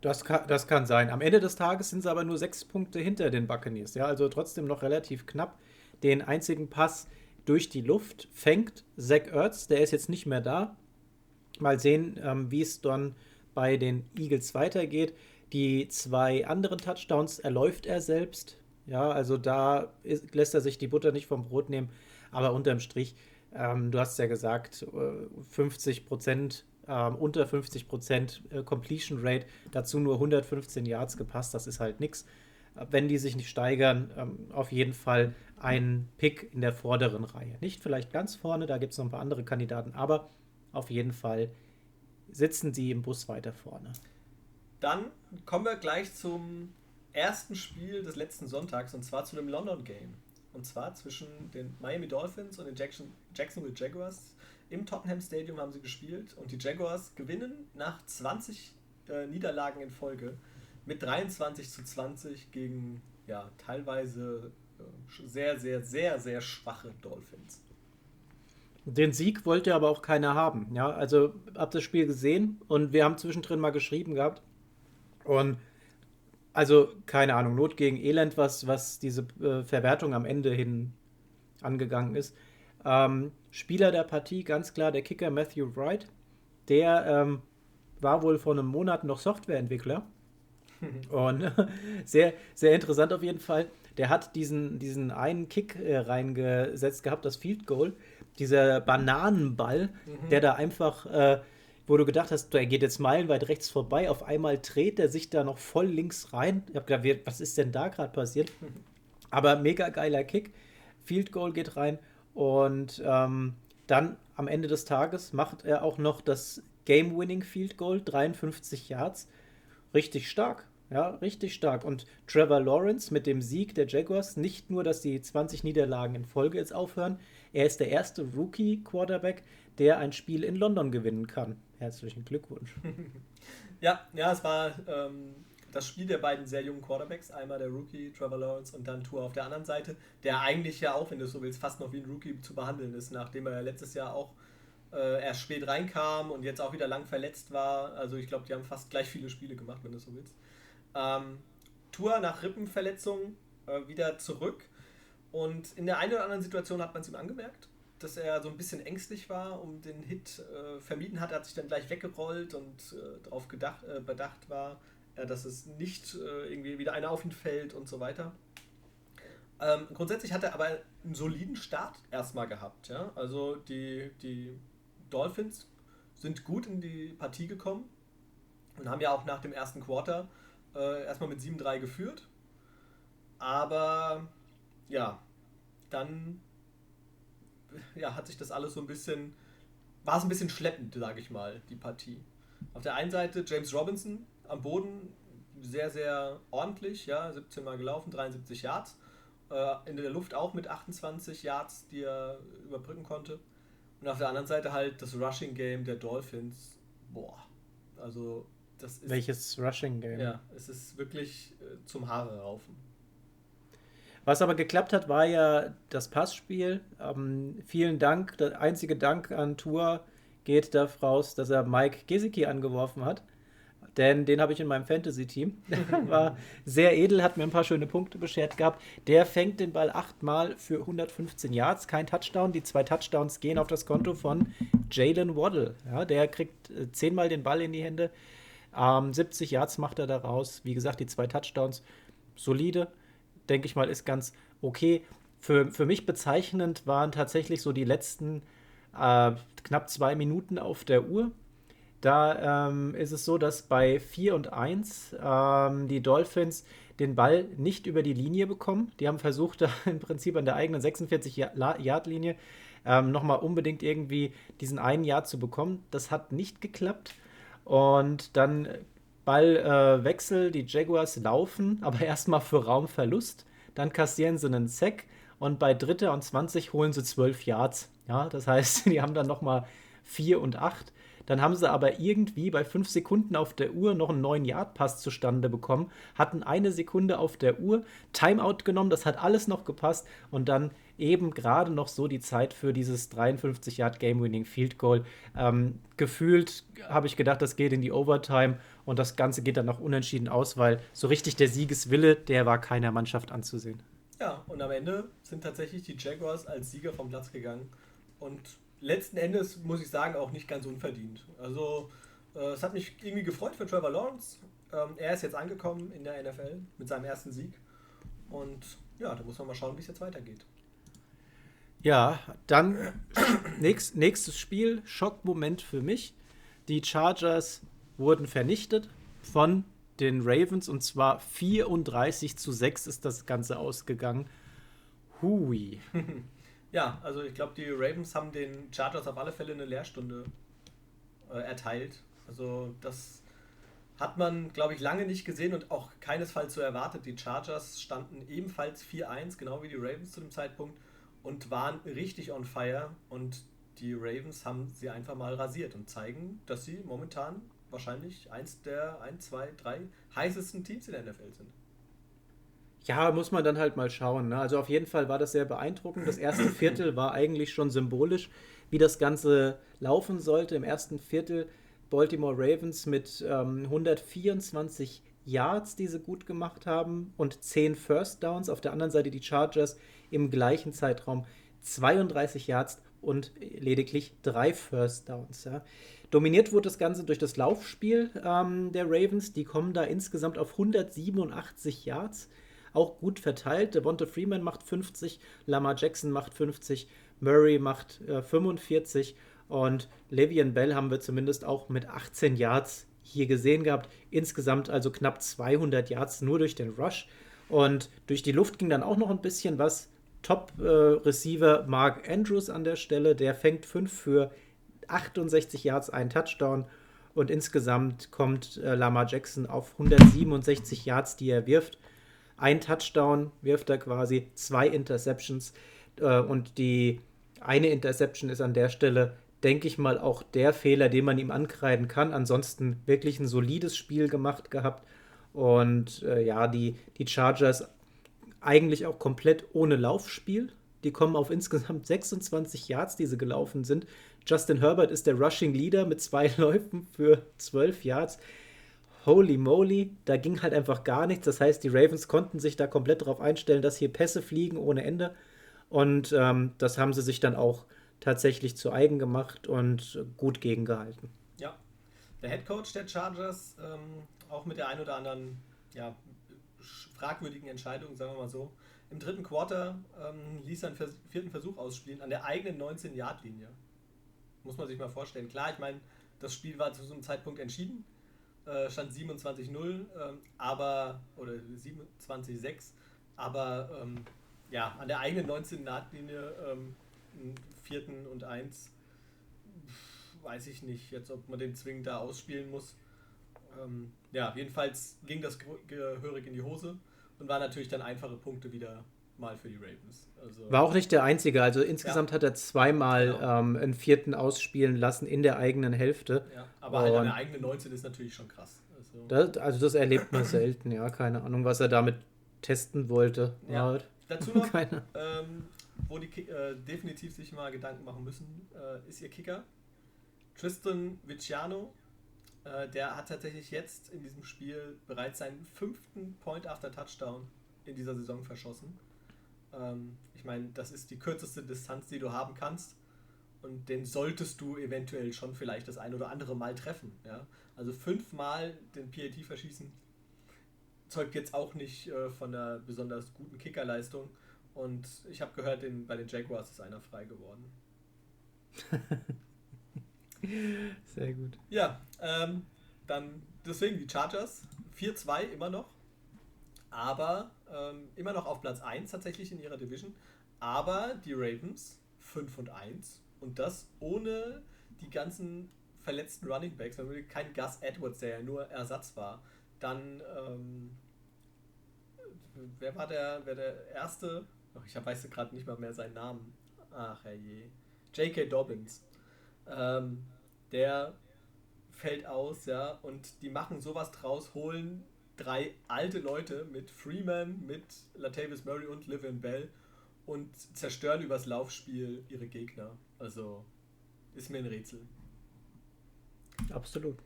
Das kann, das kann sein. Am Ende des Tages sind sie aber nur sechs Punkte hinter den Buccaneers. Ja, also trotzdem noch relativ knapp. Den einzigen Pass durch die Luft fängt Zach Ertz. Der ist jetzt nicht mehr da. Mal sehen, ähm, wie es dann bei den Eagles weitergeht. Die zwei anderen Touchdowns erläuft er selbst. Ja, also da ist, lässt er sich die Butter nicht vom Brot nehmen. Aber unterm Strich, ähm, du hast ja gesagt, 50 äh, Prozent, ähm, unter 50 Prozent äh, Completion Rate, dazu nur 115 Yards gepasst. Das ist halt nichts. Wenn die sich nicht steigern, ähm, auf jeden Fall ein Pick in der vorderen Reihe. Nicht vielleicht ganz vorne, da gibt es noch ein paar andere Kandidaten, aber auf jeden Fall sitzen sie im Bus weiter vorne. Dann kommen wir gleich zum ersten Spiel des letzten Sonntags und zwar zu dem London Game. Und zwar zwischen den Miami Dolphins und den Jackson, Jacksonville Jaguars. Im Tottenham Stadium haben sie gespielt und die Jaguars gewinnen nach 20 äh, Niederlagen in Folge mit 23 zu 20 gegen ja, teilweise äh, sehr, sehr, sehr, sehr schwache Dolphins. Den Sieg wollte aber auch keiner haben. Ja, also hab das Spiel gesehen und wir haben zwischendrin mal geschrieben gehabt. Und also keine Ahnung, Not gegen Elend, was, was diese äh, Verwertung am Ende hin angegangen ist. Ähm, Spieler der Partie, ganz klar der Kicker Matthew Wright. Der ähm, war wohl vor einem Monat noch Softwareentwickler. [laughs] Und [laughs] sehr, sehr interessant auf jeden Fall. Der hat diesen, diesen einen Kick äh, reingesetzt gehabt, das Field Goal dieser Bananenball, mhm. der da einfach, äh, wo du gedacht hast, er geht jetzt meilenweit rechts vorbei, auf einmal dreht er sich da noch voll links rein. Ich habe gedacht, was ist denn da gerade passiert? [laughs] Aber mega geiler Kick. Field Goal geht rein und ähm, dann am Ende des Tages macht er auch noch das Game-Winning Field Goal, 53 Yards. Richtig stark. Ja, richtig stark. Und Trevor Lawrence mit dem Sieg der Jaguars, nicht nur, dass die 20 Niederlagen in Folge jetzt aufhören, er ist der erste Rookie-Quarterback, der ein Spiel in London gewinnen kann. Herzlichen Glückwunsch. [laughs] ja, ja, es war ähm, das Spiel der beiden sehr jungen Quarterbacks. Einmal der Rookie Trevor Lawrence und dann Tour auf der anderen Seite, der eigentlich ja auch, wenn du so willst, fast noch wie ein Rookie zu behandeln ist, nachdem er ja letztes Jahr auch äh, erst spät reinkam und jetzt auch wieder lang verletzt war. Also ich glaube, die haben fast gleich viele Spiele gemacht, wenn du so willst. Ähm, Tour nach Rippenverletzung äh, wieder zurück und in der einen oder anderen Situation hat man es ihm angemerkt, dass er so ein bisschen ängstlich war und den Hit äh, vermieden hat. Er hat sich dann gleich weggerollt und äh, darauf gedacht, äh, bedacht war, äh, dass es nicht äh, irgendwie wieder einer auf ihn fällt und so weiter. Ähm, grundsätzlich hat er aber einen soliden Start erstmal gehabt. Ja? Also die, die Dolphins sind gut in die Partie gekommen und haben ja auch nach dem ersten Quarter äh, erstmal mit 7-3 geführt. Aber ja, dann ja, hat sich das alles so ein bisschen, war es ein bisschen schleppend, sage ich mal, die Partie. Auf der einen Seite James Robinson am Boden sehr, sehr ordentlich, ja, 17 Mal gelaufen, 73 Yards. Äh, in der Luft auch mit 28 Yards, die er überbrücken konnte. Und auf der anderen Seite halt das Rushing Game der Dolphins. Boah, also das ist. Welches Rushing Game? Ja, es ist wirklich äh, zum Haare raufen. Was aber geklappt hat, war ja das Passspiel. Ähm, vielen Dank. Der einzige Dank an Tour geht darauf raus, dass er Mike Gesicki angeworfen hat. Denn den habe ich in meinem Fantasy-Team. [laughs] War sehr edel, hat mir ein paar schöne Punkte beschert gehabt. Der fängt den Ball achtmal für 115 Yards, kein Touchdown. Die zwei Touchdowns gehen auf das Konto von Jalen Waddle. Ja, der kriegt äh, zehnmal den Ball in die Hände. Ähm, 70 Yards macht er daraus. Wie gesagt, die zwei Touchdowns solide denke ich mal, ist ganz okay. Für, für mich bezeichnend waren tatsächlich so die letzten äh, knapp zwei Minuten auf der Uhr. Da ähm, ist es so, dass bei 4 und 1 ähm, die Dolphins den Ball nicht über die Linie bekommen. Die haben versucht, [laughs] da im Prinzip an der eigenen 46-Yard-Linie ähm, nochmal unbedingt irgendwie diesen einen Yard zu bekommen. Das hat nicht geklappt. Und dann Ballwechsel, äh, die Jaguars laufen, [laughs] aber erstmal für Raumverlust. Dann kassieren sie einen Sack und bei Dritter und 20 holen sie 12 Yards. Ja, das heißt, [laughs] die haben dann nochmal 4 und 8. Dann haben sie aber irgendwie bei 5 Sekunden auf der Uhr noch einen neuen Yard-Pass zustande bekommen, hatten eine Sekunde auf der Uhr, Timeout genommen, das hat alles noch gepasst und dann eben gerade noch so die Zeit für dieses 53 Yard Game-Winning Field Goal. Ähm, gefühlt habe ich gedacht, das geht in die Overtime und das Ganze geht dann noch unentschieden aus, weil so richtig der Siegeswille, der war keiner Mannschaft anzusehen. Ja, und am Ende sind tatsächlich die Jaguars als Sieger vom Platz gegangen und letzten Endes muss ich sagen, auch nicht ganz unverdient. Also, äh, es hat mich irgendwie gefreut für Trevor Lawrence. Ähm, er ist jetzt angekommen in der NFL mit seinem ersten Sieg. Und ja, da muss man mal schauen, wie es jetzt weitergeht. Ja, dann [clears throat] nächst, nächstes Spiel, Schockmoment für mich. Die Chargers wurden vernichtet von den Ravens und zwar 34 zu 6 ist das Ganze ausgegangen. Hui. [laughs] Ja, also ich glaube, die Ravens haben den Chargers auf alle Fälle eine Lehrstunde äh, erteilt. Also das hat man, glaube ich, lange nicht gesehen und auch keinesfalls so erwartet. Die Chargers standen ebenfalls 4-1, genau wie die Ravens zu dem Zeitpunkt, und waren richtig on fire. Und die Ravens haben sie einfach mal rasiert und zeigen, dass sie momentan wahrscheinlich eins der 1, 2, 3 heißesten Teams in der NFL sind. Ja, muss man dann halt mal schauen. Ne? Also auf jeden Fall war das sehr beeindruckend. Das erste [clears throat] Viertel war eigentlich schon symbolisch, wie das Ganze laufen sollte. Im ersten Viertel Baltimore Ravens mit ähm, 124 Yards, die sie gut gemacht haben, und 10 First Downs. Auf der anderen Seite die Chargers im gleichen Zeitraum 32 Yards und lediglich 3 First Downs. Ja. Dominiert wurde das Ganze durch das Laufspiel ähm, der Ravens. Die kommen da insgesamt auf 187 Yards auch gut verteilt. Devonta Freeman macht 50, Lamar Jackson macht 50, Murray macht äh, 45 und Le'Veon Bell haben wir zumindest auch mit 18 Yards hier gesehen gehabt. Insgesamt also knapp 200 Yards nur durch den Rush. Und durch die Luft ging dann auch noch ein bisschen was. Top-Receiver äh, Mark Andrews an der Stelle, der fängt 5 für 68 Yards, einen Touchdown. Und insgesamt kommt äh, Lamar Jackson auf 167 Yards, die er wirft ein Touchdown wirft er quasi, zwei Interceptions. Äh, und die eine Interception ist an der Stelle, denke ich mal, auch der Fehler, den man ihm ankreiden kann. Ansonsten wirklich ein solides Spiel gemacht gehabt. Und äh, ja, die, die Chargers eigentlich auch komplett ohne Laufspiel. Die kommen auf insgesamt 26 Yards, die sie gelaufen sind. Justin Herbert ist der Rushing Leader mit zwei [laughs] Läufen für 12 Yards holy moly, da ging halt einfach gar nichts. Das heißt, die Ravens konnten sich da komplett darauf einstellen, dass hier Pässe fliegen ohne Ende. Und ähm, das haben sie sich dann auch tatsächlich zu eigen gemacht und gut gegengehalten. Ja, der Head Coach der Chargers, ähm, auch mit der ein oder anderen ja, fragwürdigen Entscheidung, sagen wir mal so. Im dritten Quarter ähm, ließ er einen vierten Versuch ausspielen an der eigenen 19-Yard-Linie. Muss man sich mal vorstellen. Klar, ich meine, das Spiel war zu so einem Zeitpunkt entschieden. Äh, stand 27-0, ähm, aber, oder 27-6, aber ähm, ja, an der eigenen 19 Nahtlinie, ähm, vierten und eins, weiß ich nicht jetzt, ob man den zwingend da ausspielen muss. Ähm, ja, jedenfalls ging das gehörig in die Hose und waren natürlich dann einfache Punkte wieder mal für die Ravens. Also War auch nicht der einzige. Also insgesamt ja. hat er zweimal genau. ähm, einen vierten ausspielen lassen in der eigenen Hälfte. Ja, aber halt eine eigene 19 ist natürlich schon krass. Also das, also das erlebt man selten, ja. Keine Ahnung, was er damit testen wollte. Ja. Halt. Dazu [laughs] noch, ähm, wo die äh, definitiv sich mal Gedanken machen müssen, äh, ist ihr Kicker. Tristan Viciano, äh, der hat tatsächlich jetzt in diesem Spiel bereits seinen fünften Point after Touchdown in dieser Saison verschossen. Ähm, ich meine, das ist die kürzeste Distanz, die du haben kannst. Und den solltest du eventuell schon vielleicht das ein oder andere Mal treffen. Ja? Also fünfmal den PAT verschießen zeugt jetzt auch nicht äh, von einer besonders guten Kickerleistung. Und ich habe gehört, in, bei den Jaguars ist einer frei geworden. [laughs] Sehr gut. Ja, ähm, dann deswegen die Chargers 4-2 immer noch. Aber ähm, immer noch auf Platz 1 tatsächlich in ihrer Division. Aber die Ravens 5 und 1. Und das ohne die ganzen verletzten Running Backs. Kein Gus Edwards, der ja nur Ersatz war. Dann, ähm, wer war der, wer der erste? Oh, ich weiß gerade nicht mal mehr seinen Namen. Ach herrje. J.K. Dobbins. Ähm, der fällt aus, ja, und die machen sowas draus, holen drei alte Leute mit Freeman, mit Latavius Murray und Livian Bell und zerstören übers Laufspiel ihre Gegner. Also ist mir ein Rätsel. Absolut.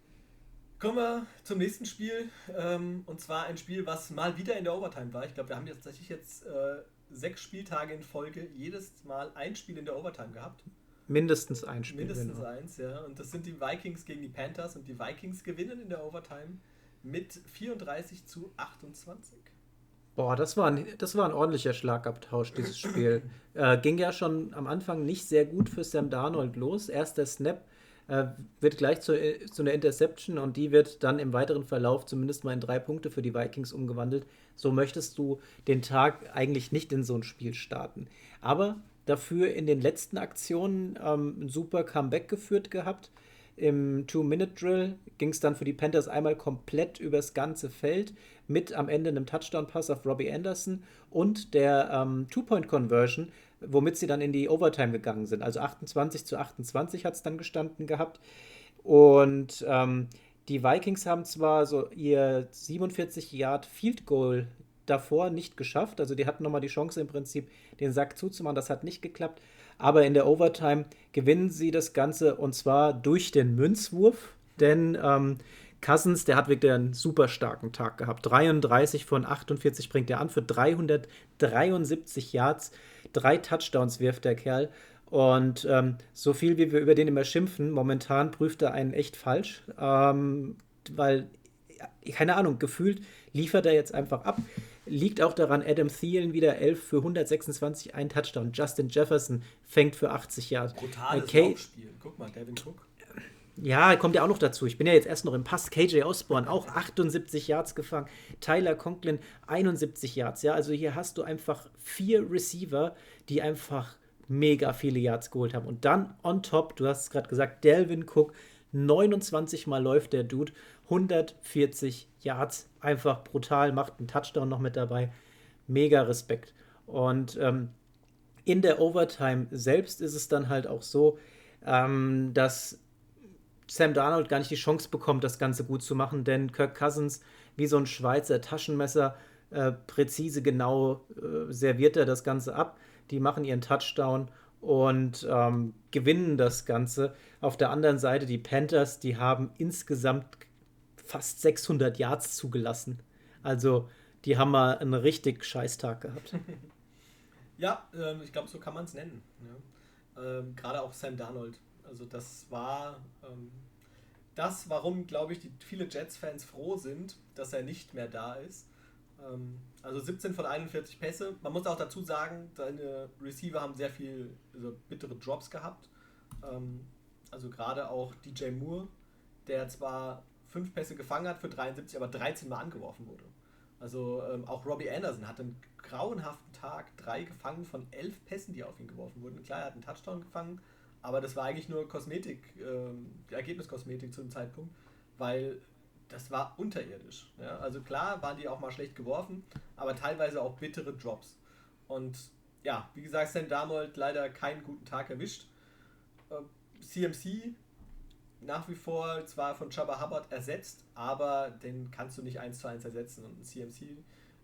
Kommen wir zum nächsten Spiel. Ähm, und zwar ein Spiel, was mal wieder in der Overtime war. Ich glaube, wir haben jetzt tatsächlich jetzt äh, sechs Spieltage in Folge jedes Mal ein Spiel in der Overtime gehabt. Mindestens ein Spiel. Mindestens genau. eins, ja. Und das sind die Vikings gegen die Panthers und die Vikings gewinnen in der Overtime mit 34 zu 28. Boah, das war ein, das war ein ordentlicher Schlagabtausch, dieses Spiel. [laughs] äh, ging ja schon am Anfang nicht sehr gut für Sam Darnold los. Erster Snap äh, wird gleich zu, zu einer Interception und die wird dann im weiteren Verlauf zumindest mal in drei Punkte für die Vikings umgewandelt. So möchtest du den Tag eigentlich nicht in so ein Spiel starten. Aber dafür in den letzten Aktionen ähm, ein super Comeback geführt gehabt. Im Two-Minute-Drill ging es dann für die Panthers einmal komplett übers ganze Feld mit am Ende einem Touchdown-Pass auf Robbie Anderson und der ähm, Two-Point-Conversion, womit sie dann in die Overtime gegangen sind. Also 28 zu 28 hat es dann gestanden gehabt. Und ähm, die Vikings haben zwar so ihr 47 Yard Field Goal davor nicht geschafft, also die hatten nochmal die Chance im Prinzip den Sack zuzumachen, das hat nicht geklappt. Aber in der Overtime gewinnen sie das Ganze und zwar durch den Münzwurf, denn ähm, Cousins, der hat wirklich einen super starken Tag gehabt. 33 von 48 bringt er an für 373 Yards, drei Touchdowns wirft der Kerl. Und ähm, so viel wie wir über den immer schimpfen, momentan prüft er einen echt falsch, ähm, weil, keine Ahnung, gefühlt liefert er jetzt einfach ab. Liegt auch daran, Adam Thielen wieder 11 für 126, ein Touchdown. Justin Jefferson fängt für 80 Yards. Brutales äh, Spiel. Guck mal, Devin Cook. Ja, kommt ja auch noch dazu. Ich bin ja jetzt erst noch im Pass. KJ Osborne auch 78 Yards gefangen. Tyler Conklin 71 Yards. Ja, also hier hast du einfach vier Receiver, die einfach mega viele Yards geholt haben. Und dann on top, du hast es gerade gesagt, Delvin Cook 29 Mal läuft der Dude, 140 Yards, einfach brutal, macht einen Touchdown noch mit dabei. Mega Respekt. Und ähm, in der Overtime selbst ist es dann halt auch so, ähm, dass Sam Darnold gar nicht die Chance bekommt, das Ganze gut zu machen, denn Kirk Cousins, wie so ein Schweizer Taschenmesser, äh, präzise genau äh, serviert er das Ganze ab. Die machen ihren Touchdown und ähm, gewinnen das Ganze. Auf der anderen Seite die Panthers, die haben insgesamt fast 600 Yards zugelassen. Also die haben mal einen richtig Scheißtag gehabt. [laughs] ja, ähm, ich glaube, so kann man es nennen. Ja. Ähm, Gerade auch Sam Darnold. Also das war ähm, das, warum, glaube ich, die viele Jets-Fans froh sind, dass er nicht mehr da ist. Ähm, also 17 von 41 Pässe. Man muss auch dazu sagen, seine Receiver haben sehr viel also bittere Drops gehabt. Ähm, also gerade auch DJ Moore, der zwar fünf Pässe gefangen hat für 73, aber 13 Mal angeworfen wurde. Also ähm, auch Robbie Anderson hatte einen grauenhaften Tag, drei gefangen von elf Pässen, die auf ihn geworfen wurden. Klar, er hat einen Touchdown gefangen, aber das war eigentlich nur Kosmetik, ähm, Ergebniskosmetik zu dem Zeitpunkt, weil das war unterirdisch. Ja? Also klar waren die auch mal schlecht geworfen, aber teilweise auch bittere Drops. Und ja, wie gesagt, Sam Darnold leider keinen guten Tag erwischt. Äh, CMC nach wie vor zwar von Chubba Hubbard ersetzt, aber den kannst du nicht eins zu eins ersetzen. Und ein CMC,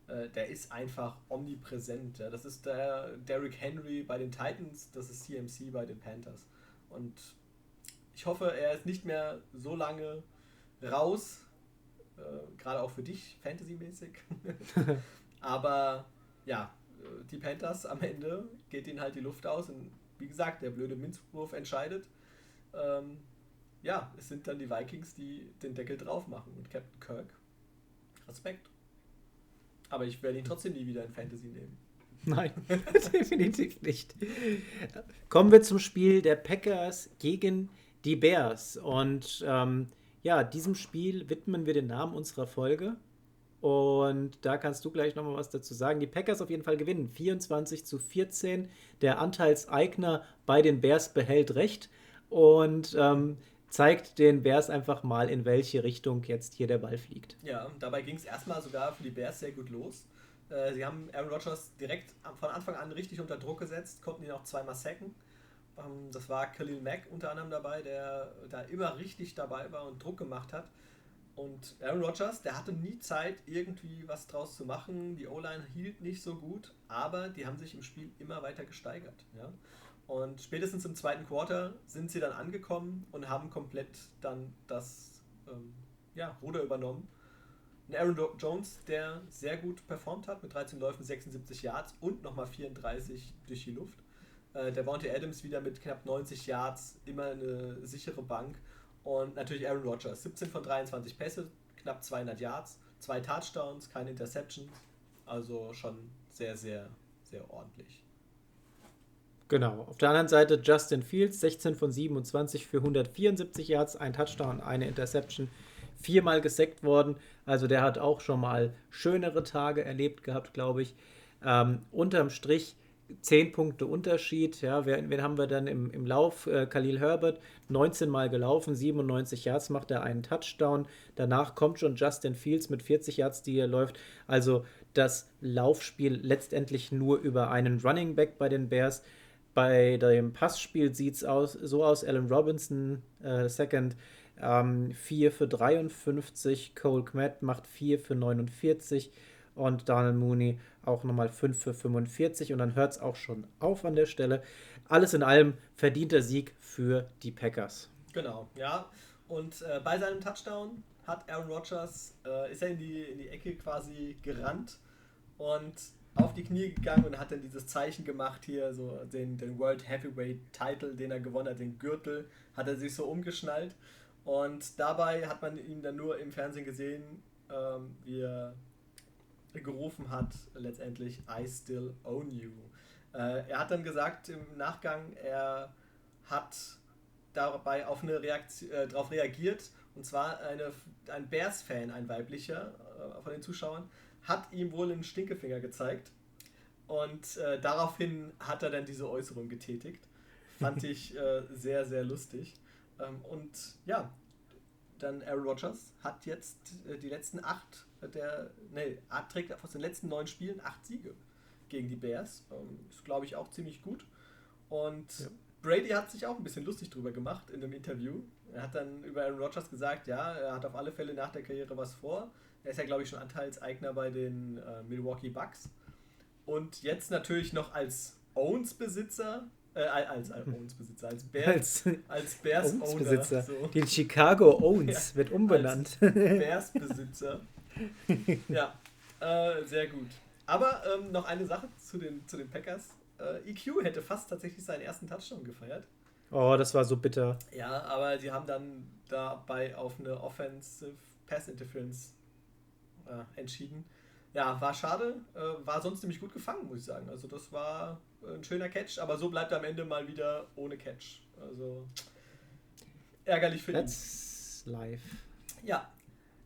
äh, der ist einfach omnipräsent. Ja? Das ist der Derrick Henry bei den Titans, das ist CMC bei den Panthers. Und ich hoffe, er ist nicht mehr so lange raus, äh, gerade auch für dich, Fantasy-mäßig. [laughs] Aber ja, äh, die Panthers am Ende geht ihnen halt die Luft aus und wie gesagt, der blöde Minzwurf entscheidet. Ähm, ja, es sind dann die Vikings, die den Deckel drauf machen und Captain Kirk. Respekt. Aber ich werde ihn trotzdem nie wieder in Fantasy nehmen. [laughs] Nein, [laughs] definitiv nicht. Kommen wir zum Spiel der Packers gegen die Bears. Und ähm, ja, diesem Spiel widmen wir den Namen unserer Folge. Und da kannst du gleich nochmal was dazu sagen. Die Packers auf jeden Fall gewinnen. 24 zu 14. Der Anteilseigner bei den Bears behält Recht und ähm, zeigt den Bears einfach mal, in welche Richtung jetzt hier der Ball fliegt. Ja, dabei ging es erstmal sogar für die Bears sehr gut los. Äh, sie haben Aaron Rodgers direkt von Anfang an richtig unter Druck gesetzt, konnten ihn auch zweimal sacken. Ähm, das war Khalil Mack unter anderem dabei, der da immer richtig dabei war und Druck gemacht hat. Und Aaron Rodgers, der hatte nie Zeit, irgendwie was draus zu machen. Die O-Line hielt nicht so gut, aber die haben sich im Spiel immer weiter gesteigert. Ja? Und spätestens im zweiten Quarter sind sie dann angekommen und haben komplett dann das ähm, ja, Ruder übernommen. Und Aaron Jones, der sehr gut performt hat mit 13 Läufen, 76 Yards und nochmal 34 durch die Luft. Äh, der Bounty Adams wieder mit knapp 90 Yards, immer eine sichere Bank. Und natürlich Aaron Rodgers, 17 von 23 Pässe, knapp 200 Yards, zwei Touchdowns, keine Interceptions. Also schon sehr, sehr, sehr ordentlich. Genau. Auf der anderen Seite Justin Fields, 16 von 27 für 174 Yards, ein Touchdown, eine Interception, viermal gesackt worden. Also der hat auch schon mal schönere Tage erlebt gehabt, glaube ich. Ähm, unterm Strich 10 Punkte Unterschied. Ja, wen, wen haben wir dann im, im Lauf? Äh, Khalil Herbert, 19 Mal gelaufen, 97 Yards, macht er einen Touchdown. Danach kommt schon Justin Fields mit 40 Yards, die er läuft. Also das Laufspiel letztendlich nur über einen Running Back bei den Bears. Bei dem Passspiel sieht es aus, so aus: Alan Robinson, äh, Second, ähm, 4 für 53. Cole Kmet macht 4 für 49 und Daniel Mooney auch nochmal 5 für 45 und dann hört es auch schon auf an der Stelle. Alles in allem verdienter Sieg für die Packers. Genau, ja. Und äh, bei seinem Touchdown hat Aaron Rodgers, äh, ist er in die, in die Ecke quasi gerannt und auf die Knie gegangen und hat dann dieses Zeichen gemacht hier, so den, den World Heavyweight Title, den er gewonnen hat, den Gürtel, hat er sich so umgeschnallt. Und dabei hat man ihn dann nur im Fernsehen gesehen, ähm, wie er gerufen hat, letztendlich I still own you. Äh, er hat dann gesagt im Nachgang, er hat dabei auf eine Reaktion, äh, darauf reagiert, und zwar eine, ein Bears-Fan, ein weiblicher äh, von den Zuschauern, hat ihm wohl einen Stinkefinger gezeigt. Und äh, daraufhin hat er dann diese Äußerung getätigt. Fand [laughs] ich äh, sehr, sehr lustig. Ähm, und ja, dann Aaron Rodgers hat jetzt äh, die letzten acht der, nee, trägt aus den letzten neun Spielen acht Siege gegen die Bears. Ähm, ist, glaube ich, auch ziemlich gut. Und ja. Brady hat sich auch ein bisschen lustig drüber gemacht in einem Interview. Er hat dann über Aaron Rodgers gesagt, ja, er hat auf alle Fälle nach der Karriere was vor. Er ist ja, glaube ich, schon Anteilseigner bei den äh, Milwaukee Bucks. Und jetzt natürlich noch als Owns-Besitzer äh, als, als [laughs] Owns-Besitzer, als, Bears, als, als Bears-Owner. So. Den Chicago Owns ja, wird umbenannt. Bears-Besitzer. [laughs] ja, äh, sehr gut. Aber ähm, noch eine Sache zu den, zu den Packers. Äh, EQ hätte fast tatsächlich seinen ersten Touchdown gefeiert. Oh, das war so bitter. Ja, aber sie haben dann dabei auf eine Offensive Pass Interference äh, entschieden. Ja, war schade. Äh, war sonst nämlich gut gefangen, muss ich sagen. Also das war ein schöner Catch, aber so bleibt er am Ende mal wieder ohne Catch. Also ärgerlich für That's ihn. live. Ja,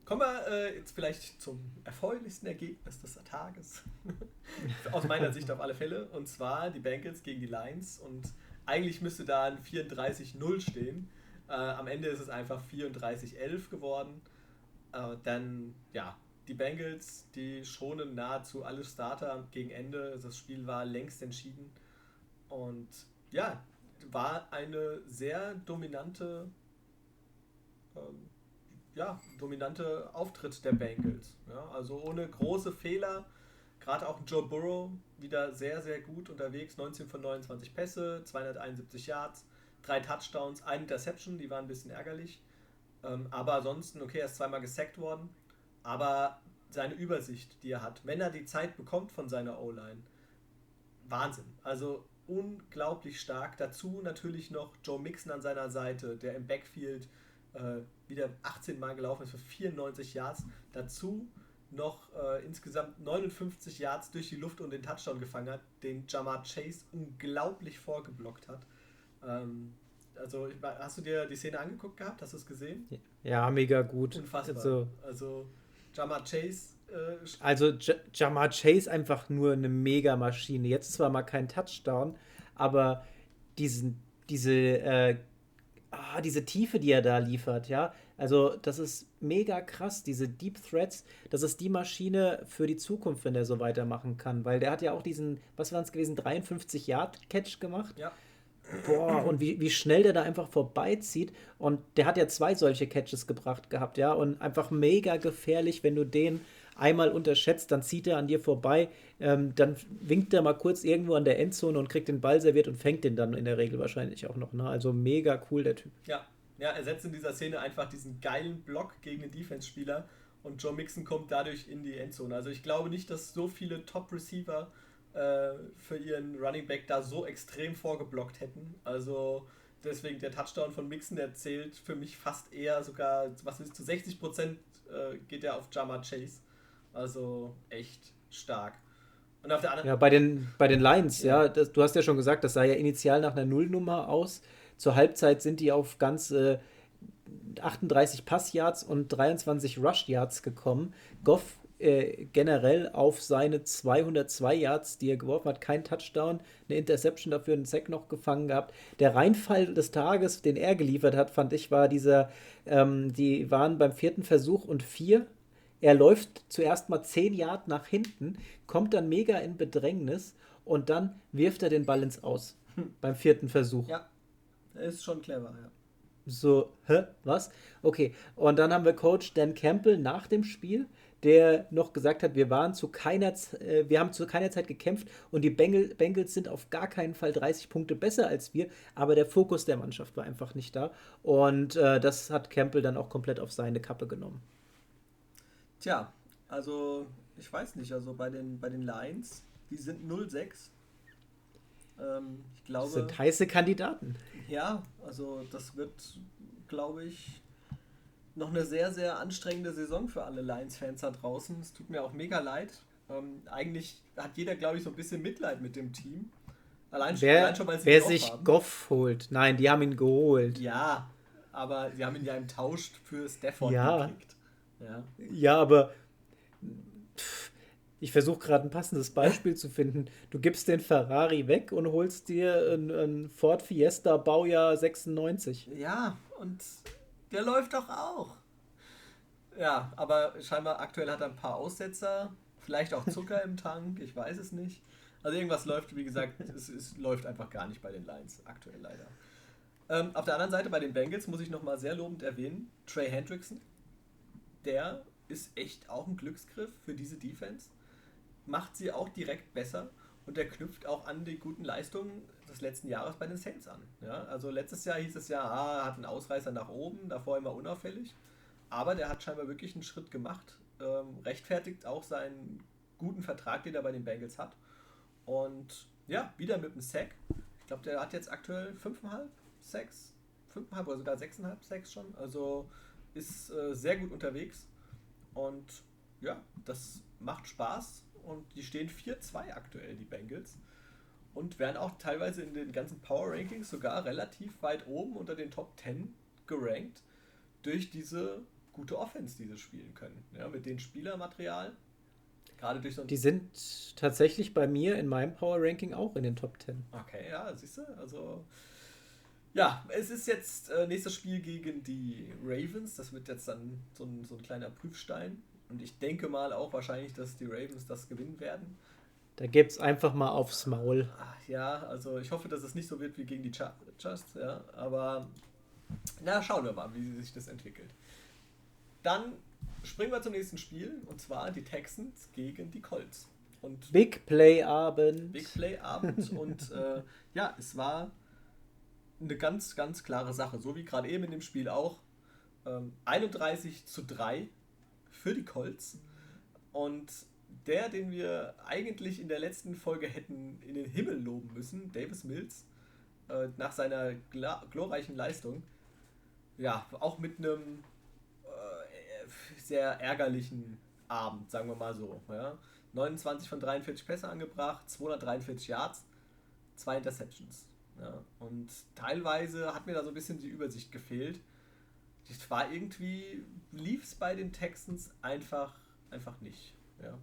Kommen wir äh, jetzt vielleicht zum erfreulichsten Ergebnis des Tages. [laughs] Aus meiner Sicht auf alle Fälle. Und zwar die Bengals gegen die Lions. Und eigentlich müsste da ein 34-0 stehen. Äh, am Ende ist es einfach 34-11 geworden. Äh, dann, ja, die Bengals, die schonen nahezu alle Starter gegen Ende. Das Spiel war längst entschieden. Und ja, war eine sehr dominante ähm, ja, dominante Auftritt der Bengals. Ja, also ohne große Fehler. Gerade auch Joe Burrow wieder sehr, sehr gut unterwegs. 19 von 29 Pässe, 271 Yards, drei Touchdowns, ein Interception, die waren ein bisschen ärgerlich. Ähm, aber ansonsten, okay, er ist zweimal gesackt worden. Aber seine Übersicht, die er hat, wenn er die Zeit bekommt von seiner O-Line, Wahnsinn. Also unglaublich stark. Dazu natürlich noch Joe Mixon an seiner Seite, der im Backfield äh, wieder 18 Mal gelaufen ist für 94 Yards. Dazu noch äh, insgesamt 59 Yards durch die Luft und den Touchdown gefangen hat, den Jamar Chase unglaublich vorgeblockt hat. Ähm, Also, hast du dir die Szene angeguckt gehabt? Hast du es gesehen? Ja, mega gut. Unfassbar. Also, also Jamar Chase. Äh, also, J Jamar Chase einfach nur eine Mega-Maschine. Jetzt zwar mal kein Touchdown, aber diesen, diese, äh, ah, diese Tiefe, die er da liefert, ja. Also, das ist mega krass, diese Deep Threats. Das ist die Maschine für die Zukunft, wenn er so weitermachen kann. Weil der hat ja auch diesen, was war es gewesen, 53 Yard Catch gemacht. Ja. Boah, und wie, wie schnell der da einfach vorbeizieht. Und der hat ja zwei solche Catches gebracht gehabt, ja. Und einfach mega gefährlich, wenn du den einmal unterschätzt, dann zieht er an dir vorbei, ähm, dann winkt er mal kurz irgendwo an der Endzone und kriegt den Ball serviert und fängt den dann in der Regel wahrscheinlich auch noch. Ne? Also mega cool, der Typ. Ja, ja, er setzt in dieser Szene einfach diesen geilen Block gegen den Defense-Spieler und Joe Mixon kommt dadurch in die Endzone. Also ich glaube nicht, dass so viele Top-Receiver für ihren Running Back da so extrem vorgeblockt hätten. Also deswegen der Touchdown von Mixon, der zählt für mich fast eher sogar, was ist zu 60 Prozent äh, geht er auf Jama Chase. Also echt stark. Und auf der anderen ja, bei den, bei den Lions, ja, ja das, du hast ja schon gesagt, das sah ja initial nach einer Nullnummer aus. Zur Halbzeit sind die auf ganze 38 Passyards und 23 Rush Yards gekommen. Goff äh, generell auf seine 202 Yards, die er geworfen hat, kein Touchdown, eine Interception dafür, einen Sack noch gefangen gehabt. Der Reinfall des Tages, den er geliefert hat, fand ich, war dieser, ähm, die waren beim vierten Versuch und vier. Er läuft zuerst mal 10 Yards nach hinten, kommt dann mega in Bedrängnis und dann wirft er den Ball ins Aus hm. beim vierten Versuch. Ja, ist schon clever, ja. So, hä, was? Okay, und dann haben wir Coach Dan Campbell nach dem Spiel, der noch gesagt hat, wir waren zu keiner, äh, wir haben zu keiner Zeit gekämpft und die Bengals, Bengals sind auf gar keinen Fall 30 Punkte besser als wir, aber der Fokus der Mannschaft war einfach nicht da und äh, das hat Campbell dann auch komplett auf seine Kappe genommen. Tja, also ich weiß nicht, also bei den, bei den Lions, die sind 0-6 ähm, ich glaube, das sind heiße Kandidaten. Ja, also das wird, glaube ich, noch eine sehr, sehr anstrengende Saison für alle Lions-Fans da draußen. Es tut mir auch mega leid. Ähm, eigentlich hat jeder, glaube ich, so ein bisschen Mitleid mit dem Team. Allein, wer, allein schon, weil sie Wer Goff sich haben. Goff holt. Nein, die haben ihn geholt. Ja, aber sie haben ihn ja im Tausch für Stafford ja. gekriegt. Ja. ja, aber ich versuche gerade ein passendes Beispiel zu finden. Du gibst den Ferrari weg und holst dir einen Ford Fiesta Baujahr 96. Ja, und der läuft doch auch. Ja, aber scheinbar aktuell hat er ein paar Aussetzer, vielleicht auch Zucker im Tank, ich weiß es nicht. Also irgendwas läuft, wie gesagt, es, es läuft einfach gar nicht bei den Lions, aktuell leider. Ähm, auf der anderen Seite bei den Bengals muss ich nochmal sehr lobend erwähnen, Trey Hendrickson, der ist echt auch ein Glücksgriff für diese Defense macht sie auch direkt besser und er knüpft auch an die guten Leistungen des letzten Jahres bei den Saints an. Ja, also letztes Jahr hieß es ja, ah, er hat einen Ausreißer nach oben, davor immer unauffällig. Aber der hat scheinbar wirklich einen Schritt gemacht, ähm, rechtfertigt auch seinen guten Vertrag, den er bei den Bengals hat. Und ja, wieder mit dem Sack. Ich glaube, der hat jetzt aktuell 5,5 Sacks, 5,5 oder sogar 6,5 Sacks schon. Also ist äh, sehr gut unterwegs. Und ja, das macht Spaß und die stehen 4-2 aktuell, die Bengals. Und werden auch teilweise in den ganzen Power Rankings sogar relativ weit oben unter den Top 10 gerankt durch diese gute Offense, die sie spielen können. Ja, mit dem Spielermaterial. Gerade durch so Die sind tatsächlich bei mir in meinem Power Ranking auch in den Top 10. Okay, ja, siehst du, also. Ja, es ist jetzt äh, nächstes Spiel gegen die Ravens. Das wird jetzt dann so ein, so ein kleiner Prüfstein. Und ich denke mal auch wahrscheinlich, dass die Ravens das gewinnen werden. Da gibt es einfach mal aufs Maul. Ja, also ich hoffe, dass es nicht so wird wie gegen die Chargers, ja, aber na, schauen wir mal, wie sich das entwickelt. Dann springen wir zum nächsten Spiel und zwar die Texans gegen die Colts. Und Big Play Abend. Big Play Abend [laughs] und äh, ja, es war eine ganz, ganz klare Sache, so wie gerade eben in dem Spiel auch. Ähm, 31 zu 3 für die Colts. Und der, den wir eigentlich in der letzten Folge hätten in den Himmel loben müssen, Davis Mills, äh, nach seiner glorreichen Leistung, ja, auch mit einem äh, sehr ärgerlichen Abend, sagen wir mal so. Ja. 29 von 43 Pässe angebracht, 243 Yards, zwei Interceptions. Ja, und teilweise hat mir da so ein bisschen die Übersicht gefehlt. Das war irgendwie, lief es bei den Texans einfach, einfach nicht. Ja.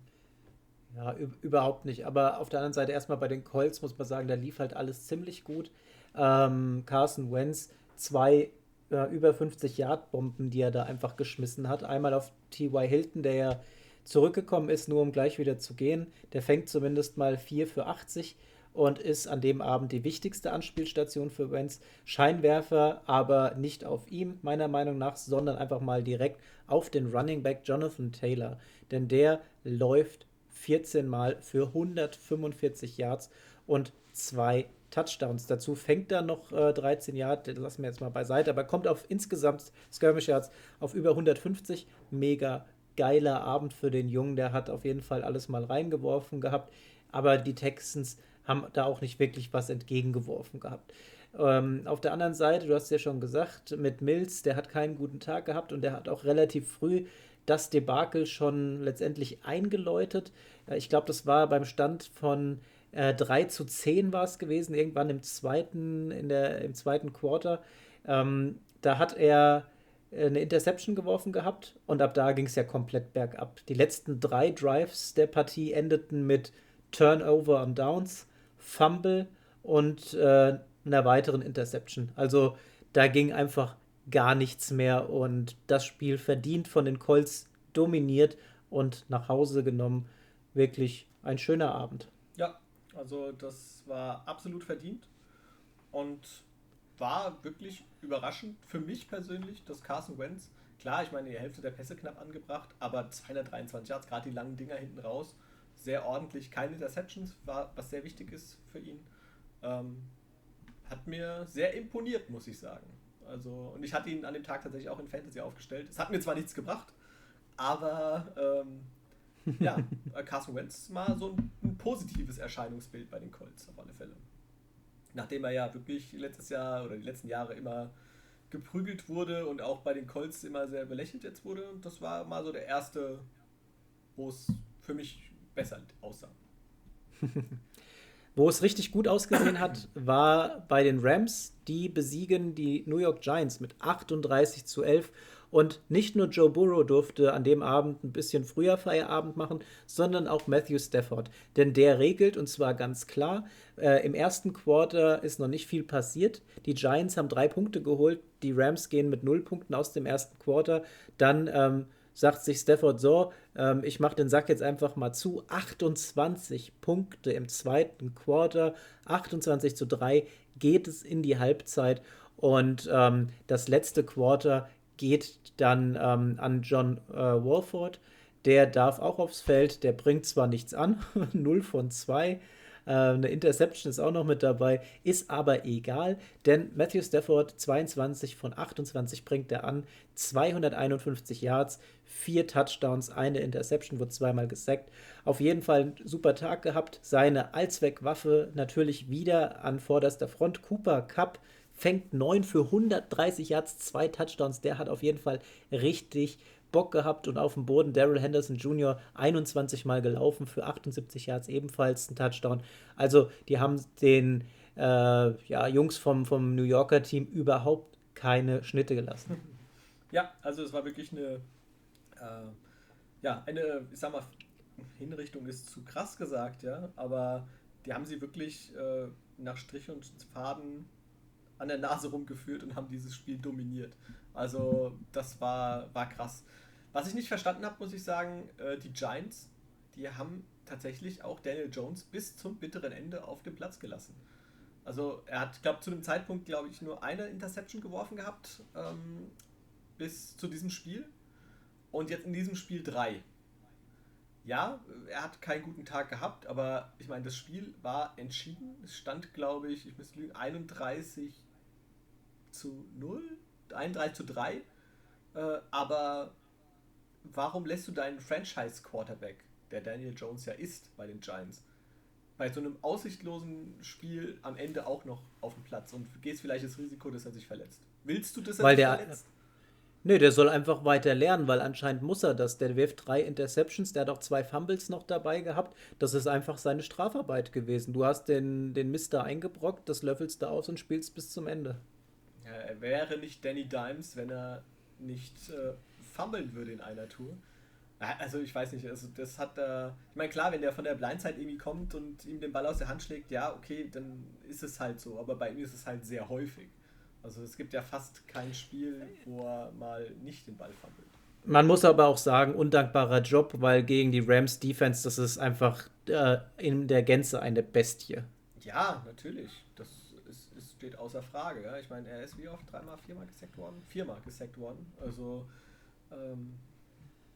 Ja, überhaupt nicht. Aber auf der anderen Seite erstmal bei den Colts muss man sagen, da lief halt alles ziemlich gut. Ähm, Carson Wentz, zwei äh, über 50 Yard Bomben, die er da einfach geschmissen hat. Einmal auf T.Y. Hilton, der ja zurückgekommen ist, nur um gleich wieder zu gehen. Der fängt zumindest mal 4 für 80 und ist an dem Abend die wichtigste Anspielstation für Wentz. Scheinwerfer, aber nicht auf ihm, meiner Meinung nach, sondern einfach mal direkt auf den Running Back Jonathan Taylor. Denn der läuft 14 Mal für 145 Yards und zwei Touchdowns. Dazu fängt er noch äh, 13 Yards, das lassen wir jetzt mal beiseite, aber kommt auf insgesamt Skirmish Yards auf über 150. Mega geiler Abend für den Jungen, der hat auf jeden Fall alles mal reingeworfen gehabt, aber die Texans haben da auch nicht wirklich was entgegengeworfen gehabt. Ähm, auf der anderen Seite, du hast ja schon gesagt, mit Mills, der hat keinen guten Tag gehabt und der hat auch relativ früh das Debakel schon letztendlich eingeläutet. Ich glaube, das war beim Stand von äh, 3 zu 10 war es gewesen, irgendwann im zweiten, in der, im zweiten Quarter. Ähm, da hat er äh, eine Interception geworfen gehabt und ab da ging es ja komplett bergab. Die letzten drei Drives der Partie endeten mit Turnover und Downs, Fumble und äh, einer weiteren Interception. Also da ging einfach gar nichts mehr und das Spiel verdient von den Colts dominiert und nach Hause genommen. Wirklich ein schöner Abend. Ja, also das war absolut verdient und war wirklich überraschend für mich persönlich, dass Carson Wentz, klar, ich meine, die Hälfte der Pässe knapp angebracht, aber 223 Yards, gerade die langen Dinger hinten raus, sehr ordentlich, keine Interceptions, war, was sehr wichtig ist für ihn. Ähm, hat mir sehr imponiert, muss ich sagen. Also, und ich hatte ihn an dem Tag tatsächlich auch in Fantasy aufgestellt. Es hat mir zwar nichts gebracht, aber ähm, [laughs] ja, äh, Carson Wentz mal so ein, ein, positives Erscheinungsbild bei den Colts auf alle Fälle. Nachdem er ja wirklich letztes Jahr oder die letzten Jahre immer geprügelt wurde und auch bei den Colts immer sehr belächelt jetzt wurde, das war mal so der erste, wo es für mich besser aussah. [laughs] Wo es richtig gut ausgesehen hat, war bei den Rams. Die besiegen die New York Giants mit 38 zu 11. Und nicht nur Joe Burrow durfte an dem Abend ein bisschen früher Feierabend machen, sondern auch Matthew Stafford. Denn der regelt, und zwar ganz klar, äh, im ersten Quarter ist noch nicht viel passiert. Die Giants haben drei Punkte geholt, die Rams gehen mit null Punkten aus dem ersten Quarter. Dann ähm, sagt sich Stafford so, ähm, ich mache den Sack jetzt einfach mal zu. 28 Punkte im zweiten Quarter, 28 zu 3 geht es in die Halbzeit. Und ähm, das letzte Quarter geht dann ähm, an John äh, Walford. Der darf auch aufs Feld, der bringt zwar nichts an, [laughs] 0 von 2, äh, eine Interception ist auch noch mit dabei, ist aber egal, denn Matthew Stafford 22 von 28 bringt er an, 251 Yards, vier Touchdowns, eine Interception, wurde zweimal gesackt. Auf jeden Fall ein super Tag gehabt. Seine Allzweckwaffe natürlich wieder an vorderster Front. Cooper Cup fängt 9 für 130 Yards, zwei Touchdowns. Der hat auf jeden Fall richtig Bock gehabt und auf dem Boden Daryl Henderson Jr. 21 Mal gelaufen für 78 Yards, ebenfalls ein Touchdown. Also die haben den äh, ja, Jungs vom, vom New Yorker Team überhaupt keine Schnitte gelassen. [laughs] Ja, also es war wirklich eine, äh, ja, eine, ich sag mal, Hinrichtung ist zu krass gesagt, ja, aber die haben sie wirklich äh, nach Strich und Faden an der Nase rumgeführt und haben dieses Spiel dominiert. Also das war, war krass. Was ich nicht verstanden habe, muss ich sagen, äh, die Giants, die haben tatsächlich auch Daniel Jones bis zum bitteren Ende auf dem Platz gelassen. Also er hat, glaube zu dem Zeitpunkt, glaube ich, nur eine Interception geworfen gehabt ähm, bis zu diesem Spiel. Und jetzt in diesem Spiel drei. Ja, er hat keinen guten Tag gehabt, aber ich meine, das Spiel war entschieden. Es stand, glaube ich, ich müsste lügen, 31 zu 0, 31 zu 3. Äh, aber warum lässt du deinen Franchise-Quarterback, der Daniel Jones ja ist bei den Giants, bei so einem aussichtlosen Spiel am Ende auch noch auf den Platz und gehst vielleicht das Risiko, dass er sich verletzt? Willst du, dass er Weil sich der, verletzt? Nee, der soll einfach weiter lernen, weil anscheinend muss er das. Der wirft drei Interceptions, der hat auch zwei Fumbles noch dabei gehabt. Das ist einfach seine Strafarbeit gewesen. Du hast den, den Mist da eingebrockt, das löffelst du aus und spielst bis zum Ende. Ja, er wäre nicht Danny Dimes, wenn er nicht äh, fummeln würde in einer Tour. Also ich weiß nicht, also das hat da. Äh, ich meine, klar, wenn der von der Blindside irgendwie kommt und ihm den Ball aus der Hand schlägt, ja, okay, dann ist es halt so. Aber bei ihm ist es halt sehr häufig. Also es gibt ja fast kein Spiel, wo er mal nicht den Ball fummelt. Man muss aber auch sagen, undankbarer Job, weil gegen die Rams Defense, das ist einfach äh, in der Gänze eine Bestie. Ja, natürlich. Das ist, ist, steht außer Frage. Ja. Ich meine, er ist wie oft? Dreimal, viermal gesackt worden? Viermal gesackt worden. Also, ähm,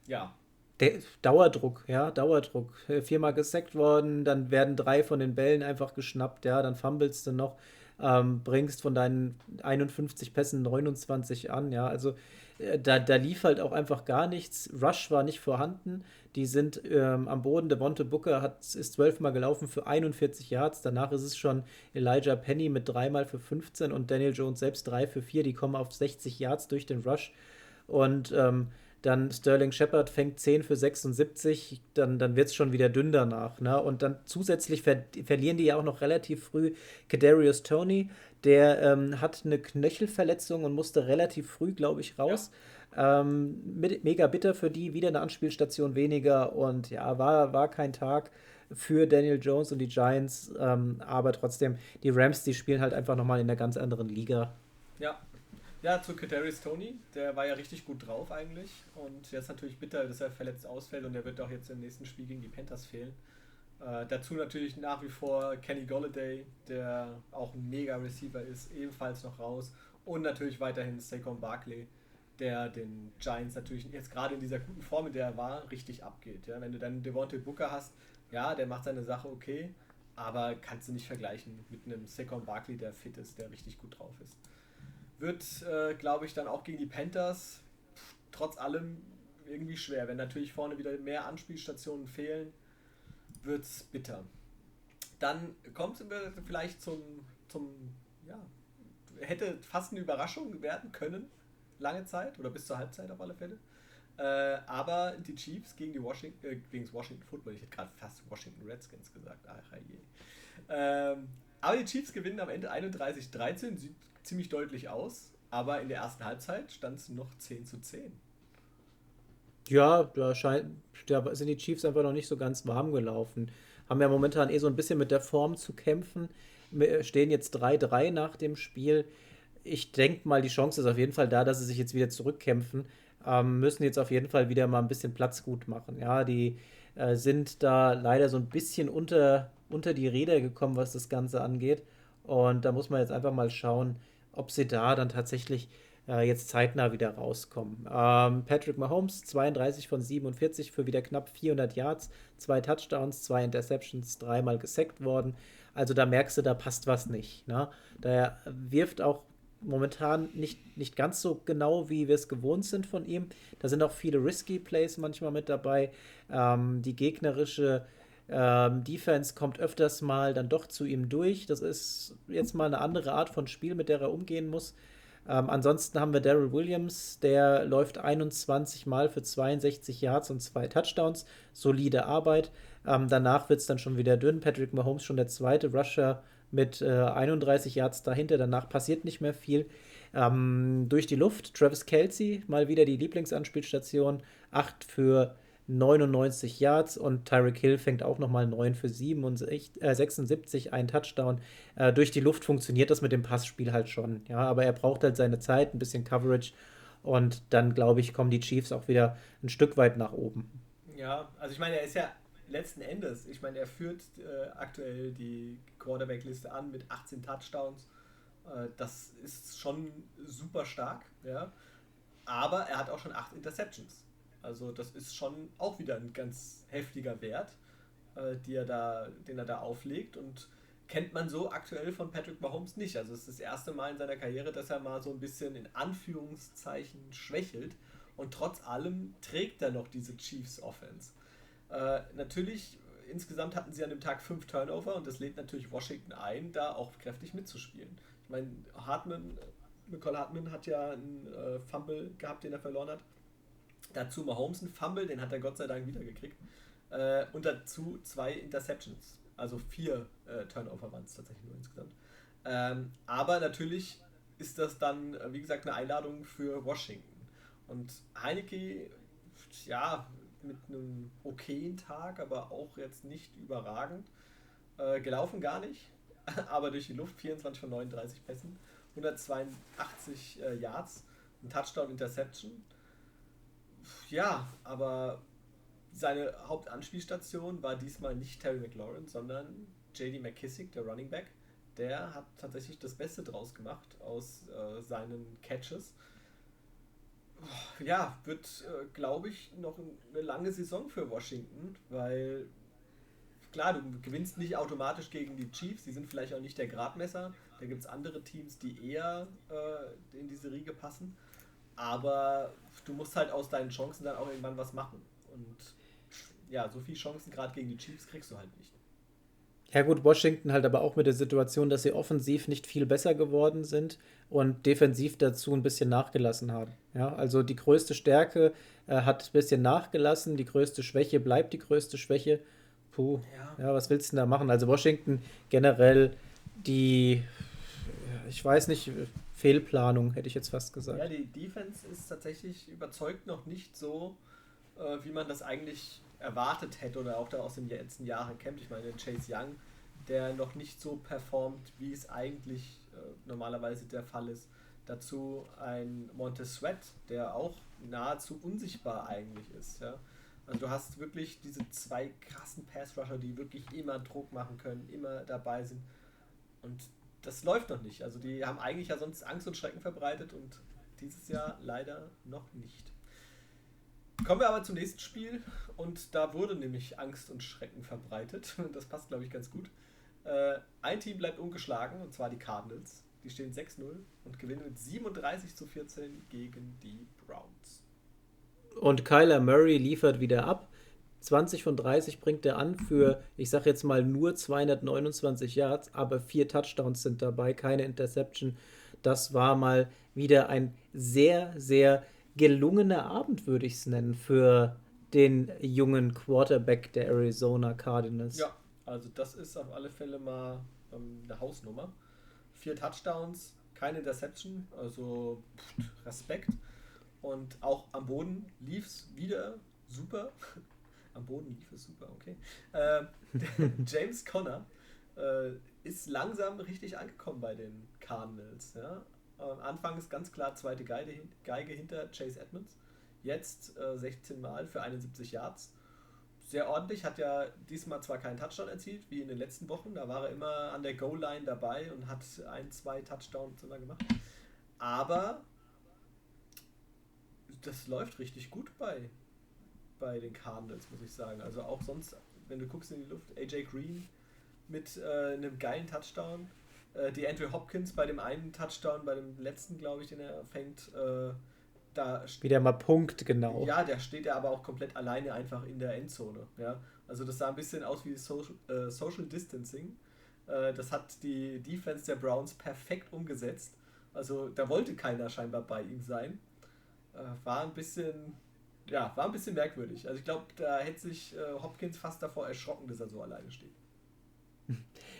ja. Der Dauerdruck, ja, Dauerdruck. Viermal gesackt worden, dann werden drei von den Bällen einfach geschnappt, ja, dann fummelst du noch ähm, bringst von deinen 51 Pässen 29 an, ja, also äh, da, da lief halt auch einfach gar nichts. Rush war nicht vorhanden. Die sind ähm, am Boden. Devonte Booker hat, ist zwölfmal gelaufen für 41 Yards. Danach ist es schon Elijah Penny mit dreimal für 15 und Daniel Jones selbst drei für vier. Die kommen auf 60 Yards durch den Rush. Und ähm, dann Sterling Shepard fängt 10 für 76, dann, dann wird es schon wieder dünn danach. Ne? Und dann zusätzlich ver verlieren die ja auch noch relativ früh Kadarius Tony, der ähm, hat eine Knöchelverletzung und musste relativ früh, glaube ich, raus. Ja. Ähm, mit, mega bitter für die, wieder eine Anspielstation weniger und ja, war, war kein Tag für Daniel Jones und die Giants, ähm, aber trotzdem, die Rams, die spielen halt einfach nochmal in einer ganz anderen Liga. Ja, ja, zu Kadarius Tony, der war ja richtig gut drauf eigentlich und jetzt natürlich bitter, dass er verletzt ausfällt und er wird auch jetzt im nächsten Spiel gegen die Panthers fehlen. Äh, dazu natürlich nach wie vor Kenny Golladay, der auch ein mega Receiver ist, ebenfalls noch raus und natürlich weiterhin Saquon Barkley, der den Giants natürlich jetzt gerade in dieser guten Form, in der er war, richtig abgeht. Ja, wenn du dann Devontae Booker hast, ja, der macht seine Sache okay, aber kannst du nicht vergleichen mit einem Saquon Barkley, der fit ist, der richtig gut drauf ist. Wird, äh, glaube ich, dann auch gegen die Panthers trotz allem irgendwie schwer. Wenn natürlich vorne wieder mehr Anspielstationen fehlen, wird es bitter. Dann kommt es vielleicht zum, zum, ja, hätte fast eine Überraschung werden können, lange Zeit, oder bis zur Halbzeit auf alle Fälle. Äh, aber die Chiefs gegen die Washington, äh, gegen das Washington Football, ich hätte gerade fast Washington Redskins gesagt, ach je. Ähm, aber die Chiefs gewinnen am Ende 31-13, sieht ziemlich deutlich aus, aber in der ersten Halbzeit stand es noch 10 zu 10. Ja, da, scheint, da sind die Chiefs einfach noch nicht so ganz warm gelaufen. Haben ja momentan eh so ein bisschen mit der Form zu kämpfen. Wir stehen jetzt 3-3 nach dem Spiel. Ich denke mal, die Chance ist auf jeden Fall da, dass sie sich jetzt wieder zurückkämpfen. Ähm, müssen jetzt auf jeden Fall wieder mal ein bisschen Platz gut machen. Ja, die äh, sind da leider so ein bisschen unter, unter die Räder gekommen, was das Ganze angeht. Und da muss man jetzt einfach mal schauen, ob sie da dann tatsächlich äh, jetzt zeitnah wieder rauskommen. Ähm, Patrick Mahomes, 32 von 47 für wieder knapp 400 Yards, zwei Touchdowns, zwei Interceptions, dreimal gesackt worden. Also da merkst du, da passt was nicht. Ne? Der wirft auch momentan nicht, nicht ganz so genau, wie wir es gewohnt sind von ihm. Da sind auch viele risky Plays manchmal mit dabei. Ähm, die gegnerische ähm, Defense kommt öfters mal dann doch zu ihm durch. Das ist jetzt mal eine andere Art von Spiel, mit der er umgehen muss. Ähm, ansonsten haben wir Daryl Williams, der läuft 21 Mal für 62 Yards und zwei Touchdowns. Solide Arbeit. Ähm, danach wird es dann schon wieder dünn. Patrick Mahomes schon der zweite Rusher mit äh, 31 Yards dahinter. Danach passiert nicht mehr viel. Ähm, durch die Luft, Travis Kelsey, mal wieder die Lieblingsanspielstation. 8 für 99 Yards und Tyreek Hill fängt auch nochmal 9 für 67, äh, 76, ein Touchdown. Äh, durch die Luft funktioniert das mit dem Passspiel halt schon, ja, aber er braucht halt seine Zeit, ein bisschen Coverage und dann, glaube ich, kommen die Chiefs auch wieder ein Stück weit nach oben. Ja, also ich meine, er ist ja letzten Endes, ich meine, er führt äh, aktuell die Quarterback-Liste an mit 18 Touchdowns. Äh, das ist schon super stark, ja. Aber er hat auch schon 8 Interceptions. Also das ist schon auch wieder ein ganz heftiger Wert, äh, er da, den er da auflegt und kennt man so aktuell von Patrick Mahomes nicht. Also es ist das erste Mal in seiner Karriere, dass er mal so ein bisschen in Anführungszeichen schwächelt und trotz allem trägt er noch diese Chiefs Offense. Äh, natürlich, insgesamt hatten sie an dem Tag fünf Turnover und das lädt natürlich Washington ein, da auch kräftig mitzuspielen. Ich meine, Hartman Nicole Hartman hat ja einen äh, Fumble gehabt, den er verloren hat. Dazu Mahomes einen Fumble, den hat er Gott sei Dank wiedergekriegt. Äh, und dazu zwei Interceptions. Also vier äh, Turnover waren es tatsächlich nur insgesamt. Ähm, aber natürlich ist das dann, äh, wie gesagt, eine Einladung für Washington. Und Heineke, ja, mit einem okayen Tag, aber auch jetzt nicht überragend. Äh, gelaufen gar nicht, [laughs] aber durch die Luft 24 von 39 Pässen, 182 äh, Yards, ein Touchdown Interception. Ja, aber seine Hauptanspielstation war diesmal nicht Terry McLaurin, sondern JD McKissick, der Running Back. Der hat tatsächlich das Beste draus gemacht aus äh, seinen Catches. Ja, wird, äh, glaube ich, noch eine lange Saison für Washington, weil klar, du gewinnst nicht automatisch gegen die Chiefs, die sind vielleicht auch nicht der Gradmesser. Da gibt es andere Teams, die eher äh, in diese Riege passen. Aber du musst halt aus deinen Chancen dann auch irgendwann was machen. Und ja, so viele Chancen gerade gegen die Chiefs kriegst du halt nicht. Ja gut, Washington halt aber auch mit der Situation, dass sie offensiv nicht viel besser geworden sind und defensiv dazu ein bisschen nachgelassen haben. Ja, also die größte Stärke äh, hat ein bisschen nachgelassen, die größte Schwäche bleibt die größte Schwäche. Puh, ja, ja was willst du denn da machen? Also Washington generell die, ich weiß nicht, Fehlplanung, hätte ich jetzt fast gesagt. Ja, die Defense ist tatsächlich überzeugt noch nicht so, äh, wie man das eigentlich erwartet hätte oder auch da aus den letzten Jahren kennt. Ich meine, Chase Young, der noch nicht so performt, wie es eigentlich äh, normalerweise der Fall ist. Dazu ein Montez Sweat, der auch nahezu unsichtbar eigentlich ist. Ja? Also du hast wirklich diese zwei krassen Pass-Rusher, die wirklich immer Druck machen können, immer dabei sind. Und das läuft noch nicht. Also die haben eigentlich ja sonst Angst und Schrecken verbreitet und dieses Jahr leider noch nicht. Kommen wir aber zum nächsten Spiel und da wurde nämlich Angst und Schrecken verbreitet. [laughs] Das passt, glaube ich, ganz gut. Äh, ein Team bleibt ungeschlagen und zwar die Cardinals. Die stehen 6-0 und gewinnen mit 37 zu 14 gegen die Browns. Und Kyler Murray liefert wieder ab. 20 von 30 bringt er an für, ich sage jetzt mal, nur 229 Yards, aber vier Touchdowns sind dabei, keine Interception. Das war mal wieder ein sehr, sehr gelungener Abend, würde ich es nennen, für den jungen Quarterback der Arizona Cardinals. Ja, also das ist auf alle Fälle mal ähm, eine Hausnummer. Vier Touchdowns, keine Interception, also pff, Respekt. Und auch am Boden lief es wieder super. Am Boden lief es super, okay. Äh, [laughs] James Conner äh, ist langsam richtig angekommen bei den Cardinals. Ja? Äh, anfangs ganz klar zweite Geige, Geige hinter Chase Edmonds. Jetzt äh, 16 Mal für 71 Yards. Sehr ordentlich, hat ja diesmal zwar keinen Touchdown erzielt, wie in den letzten Wochen. Da war er immer an der Goal-Line dabei und hat ein, zwei Touchdowns immer gemacht. Aber das läuft richtig gut bei, bei den Cardinals, muss ich sagen. Also auch sonst, wenn du guckst in die Luft, AJ Green mit äh, einem geilen Touchdown äh, die Andrew Hopkins bei dem einen Touchdown, bei dem letzten, glaube ich, den er fängt, äh, da wieder mal Punkt, genau. Ja, der steht er aber auch komplett alleine einfach in der Endzone. Ja? Also das sah ein bisschen aus wie Social, äh, Social Distancing. Äh, das hat die Defense der Browns perfekt umgesetzt. Also da wollte keiner scheinbar bei ihm sein. Äh, war ein bisschen, ja, war ein bisschen merkwürdig. Also ich glaube, da hätte sich äh, Hopkins fast davor erschrocken, dass er so alleine steht. [laughs]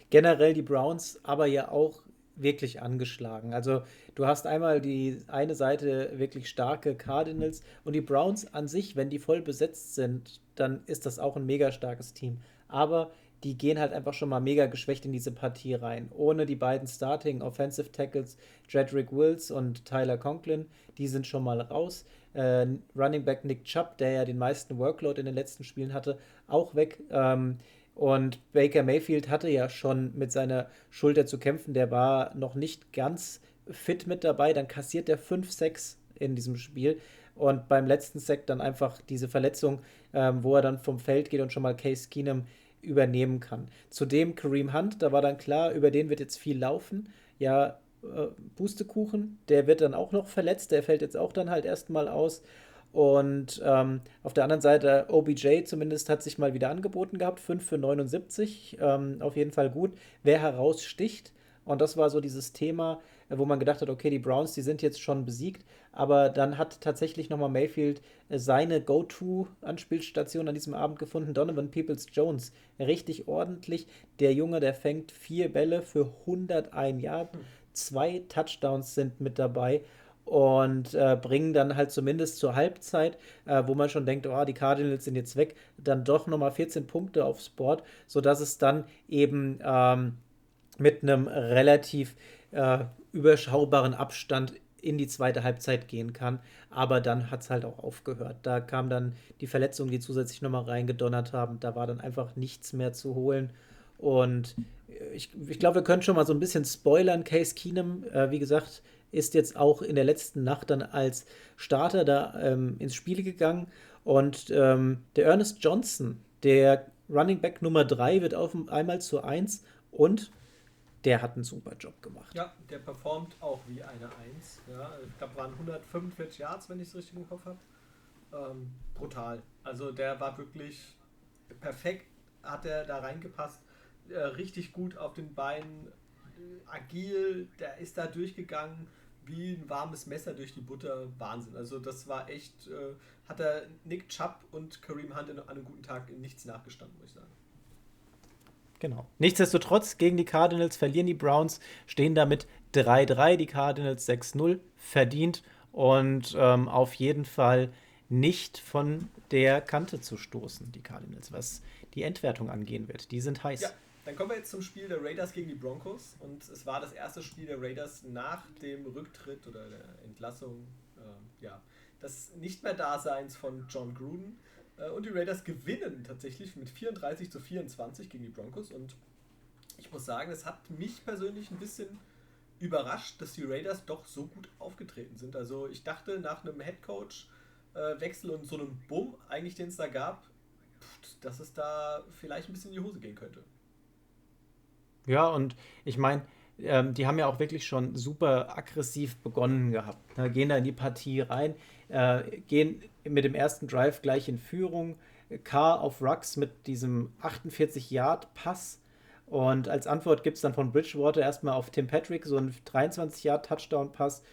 generell die Browns aber ja auch wirklich angeschlagen. Also du hast einmal die eine Seite wirklich starke Cardinals und die Browns an sich, wenn die voll besetzt sind, dann ist das auch ein mega starkes Team. Aber die gehen halt einfach schon mal mega geschwächt in diese Partie rein. Ohne die beiden Starting Offensive Tackles, Jedrick Wills und Tyler Conklin, die sind schon mal raus. Äh, Running Back Nick Chubb, der ja den meisten Workload in den letzten Spielen hatte, auch weg. Ähm, und Baker Mayfield hatte ja schon mit seiner Schulter zu kämpfen. Der war noch nicht ganz fit mit dabei. Dann kassiert er 5-6 in diesem Spiel. Und beim letzten Sack dann einfach diese Verletzung, ähm, wo er dann vom Feld geht und schon mal Case Keenum übernehmen kann. Zudem Kareem Hunt, da war dann klar, über den wird jetzt viel laufen. Ja, äh, Pustekuchen, der wird dann auch noch verletzt. Der fällt jetzt auch dann halt erstmal aus. Und ähm, auf der anderen Seite, OBJ zumindest hat sich mal wieder angeboten gehabt, 5 für 79, ähm, auf jeden Fall gut. Wer heraussticht, und das war so dieses Thema, äh, wo man gedacht hat, okay, die Browns, die sind jetzt schon besiegt, aber dann hat tatsächlich nochmal Mayfield äh, seine Go-To-Anspielstation an diesem Abend gefunden, Donovan Peoples-Jones. Richtig ordentlich. Der Junge, der fängt vier Bälle für 101 Yard, zwei Touchdowns sind mit dabei und äh, bringen dann halt zumindest zur Halbzeit, äh, wo man schon denkt, oh, die Cardinals sind jetzt weg, dann doch nochmal 14 Punkte aufs Board, sodass es dann eben ähm, mit einem relativ äh, überschaubaren Abstand in die zweite Halbzeit gehen kann. Aber dann hat es halt auch aufgehört. Da kam dann die Verletzungen, die zusätzlich nochmal reingedonnert haben. Da war dann einfach nichts mehr zu holen. Und ich, ich glaube, wir können schon mal so ein bisschen spoilern. Case Keenum, äh, wie gesagt, ist jetzt auch in der letzten Nacht dann als Starter da ähm, ins Spiel gegangen. Und ähm, der Ernest Johnson, der Running Back Nummer 3, wird auf einmal zu 1 und der hat einen super Job gemacht. Ja, der performt auch wie eine 1. Ja, ich glaube, waren 145 Yards, wenn ich es richtig im Kopf habe. Ähm, brutal. Also der war wirklich perfekt, hat er da reingepasst. Äh, richtig gut auf den Beinen, äh, agil, der ist da durchgegangen wie ein warmes Messer durch die Butter. Wahnsinn. Also das war echt, äh, hat er Nick Chubb und Kareem Hunt an einem guten Tag in nichts nachgestanden, muss ich sagen. Genau. Nichtsdestotrotz, gegen die Cardinals verlieren die Browns, stehen damit 3-3, die Cardinals 6-0, verdient und ähm, auf jeden Fall nicht von der Kante zu stoßen, die Cardinals, was die Endwertung angehen wird. Die sind heiß. Ja, dann kommen wir jetzt zum Spiel der Raiders gegen die Broncos und es war das erste Spiel der Raiders nach dem Rücktritt oder der Entlassung, äh, ja, des nicht mehr Daseins von John Gruden. Äh, und die Raiders gewinnen tatsächlich mit 34 zu 24 gegen die Broncos. Und ich muss sagen, es hat mich persönlich ein bisschen überrascht, dass die Raiders doch so gut aufgetreten sind. Also ich dachte nach einem Headcoach-Wechsel und so einem Bumm, eigentlich den es da gab, dass es da vielleicht ein bisschen in die Hose gehen könnte. Ja, und ich meine, ähm, die haben ja auch wirklich schon super aggressiv begonnen gehabt. Ne? Gehen da in die Partie rein, äh, gehen mit dem ersten Drive gleich in Führung. K auf Rux mit diesem 48-Yard-Pass. Und als Antwort gibt es dann von Bridgewater erstmal auf Tim Patrick so einen 23-Yard-Touchdown-Pass.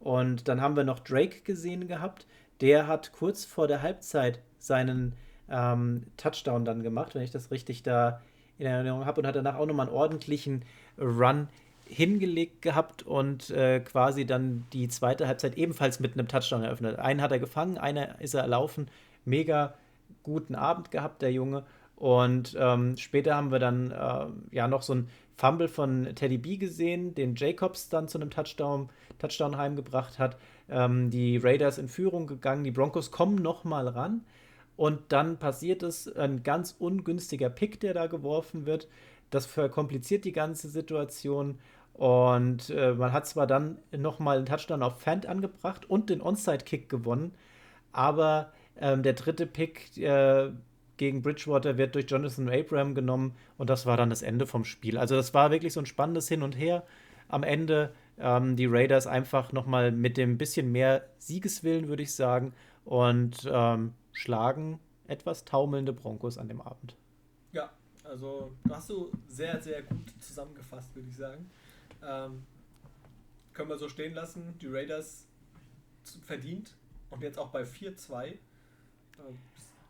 Und dann haben wir noch Drake gesehen gehabt. Der hat kurz vor der Halbzeit seinen ähm, Touchdown dann gemacht, wenn ich das richtig da in Erinnerung habe. Und hat danach auch nochmal einen ordentlichen Run hingelegt gehabt und äh, quasi dann die zweite Halbzeit ebenfalls mit einem Touchdown eröffnet. Einen hat er gefangen, einer ist er erlaufen. Mega guten Abend gehabt, der Junge. Und ähm, später haben wir dann äh, ja noch so ein Fumble von Teddy B gesehen, den Jacobs dann zu einem Touchdown, Touchdown heimgebracht hat. Ähm, die Raiders in Führung gegangen, die Broncos kommen noch mal ran. Und dann passiert es, ein ganz ungünstiger Pick, der da geworfen wird. Das verkompliziert die ganze Situation. Und äh, man hat zwar dann nochmal einen Touchdown auf Fant angebracht und den Onside-Kick gewonnen, aber ähm, der dritte Pick äh, gegen Bridgewater wird durch Jonathan Abraham genommen und das war dann das Ende vom Spiel. Also das war wirklich so ein spannendes Hin und Her. Am Ende ähm, die Raiders einfach nochmal mit dem bisschen mehr Siegeswillen, würde ich sagen, und ähm, schlagen etwas taumelnde Broncos an dem Abend. Ja, also hast du sehr, sehr gut zusammengefasst, würde ich sagen. Ähm, können wir so stehen lassen. Die Raiders verdient und jetzt auch bei 4-2. Ähm,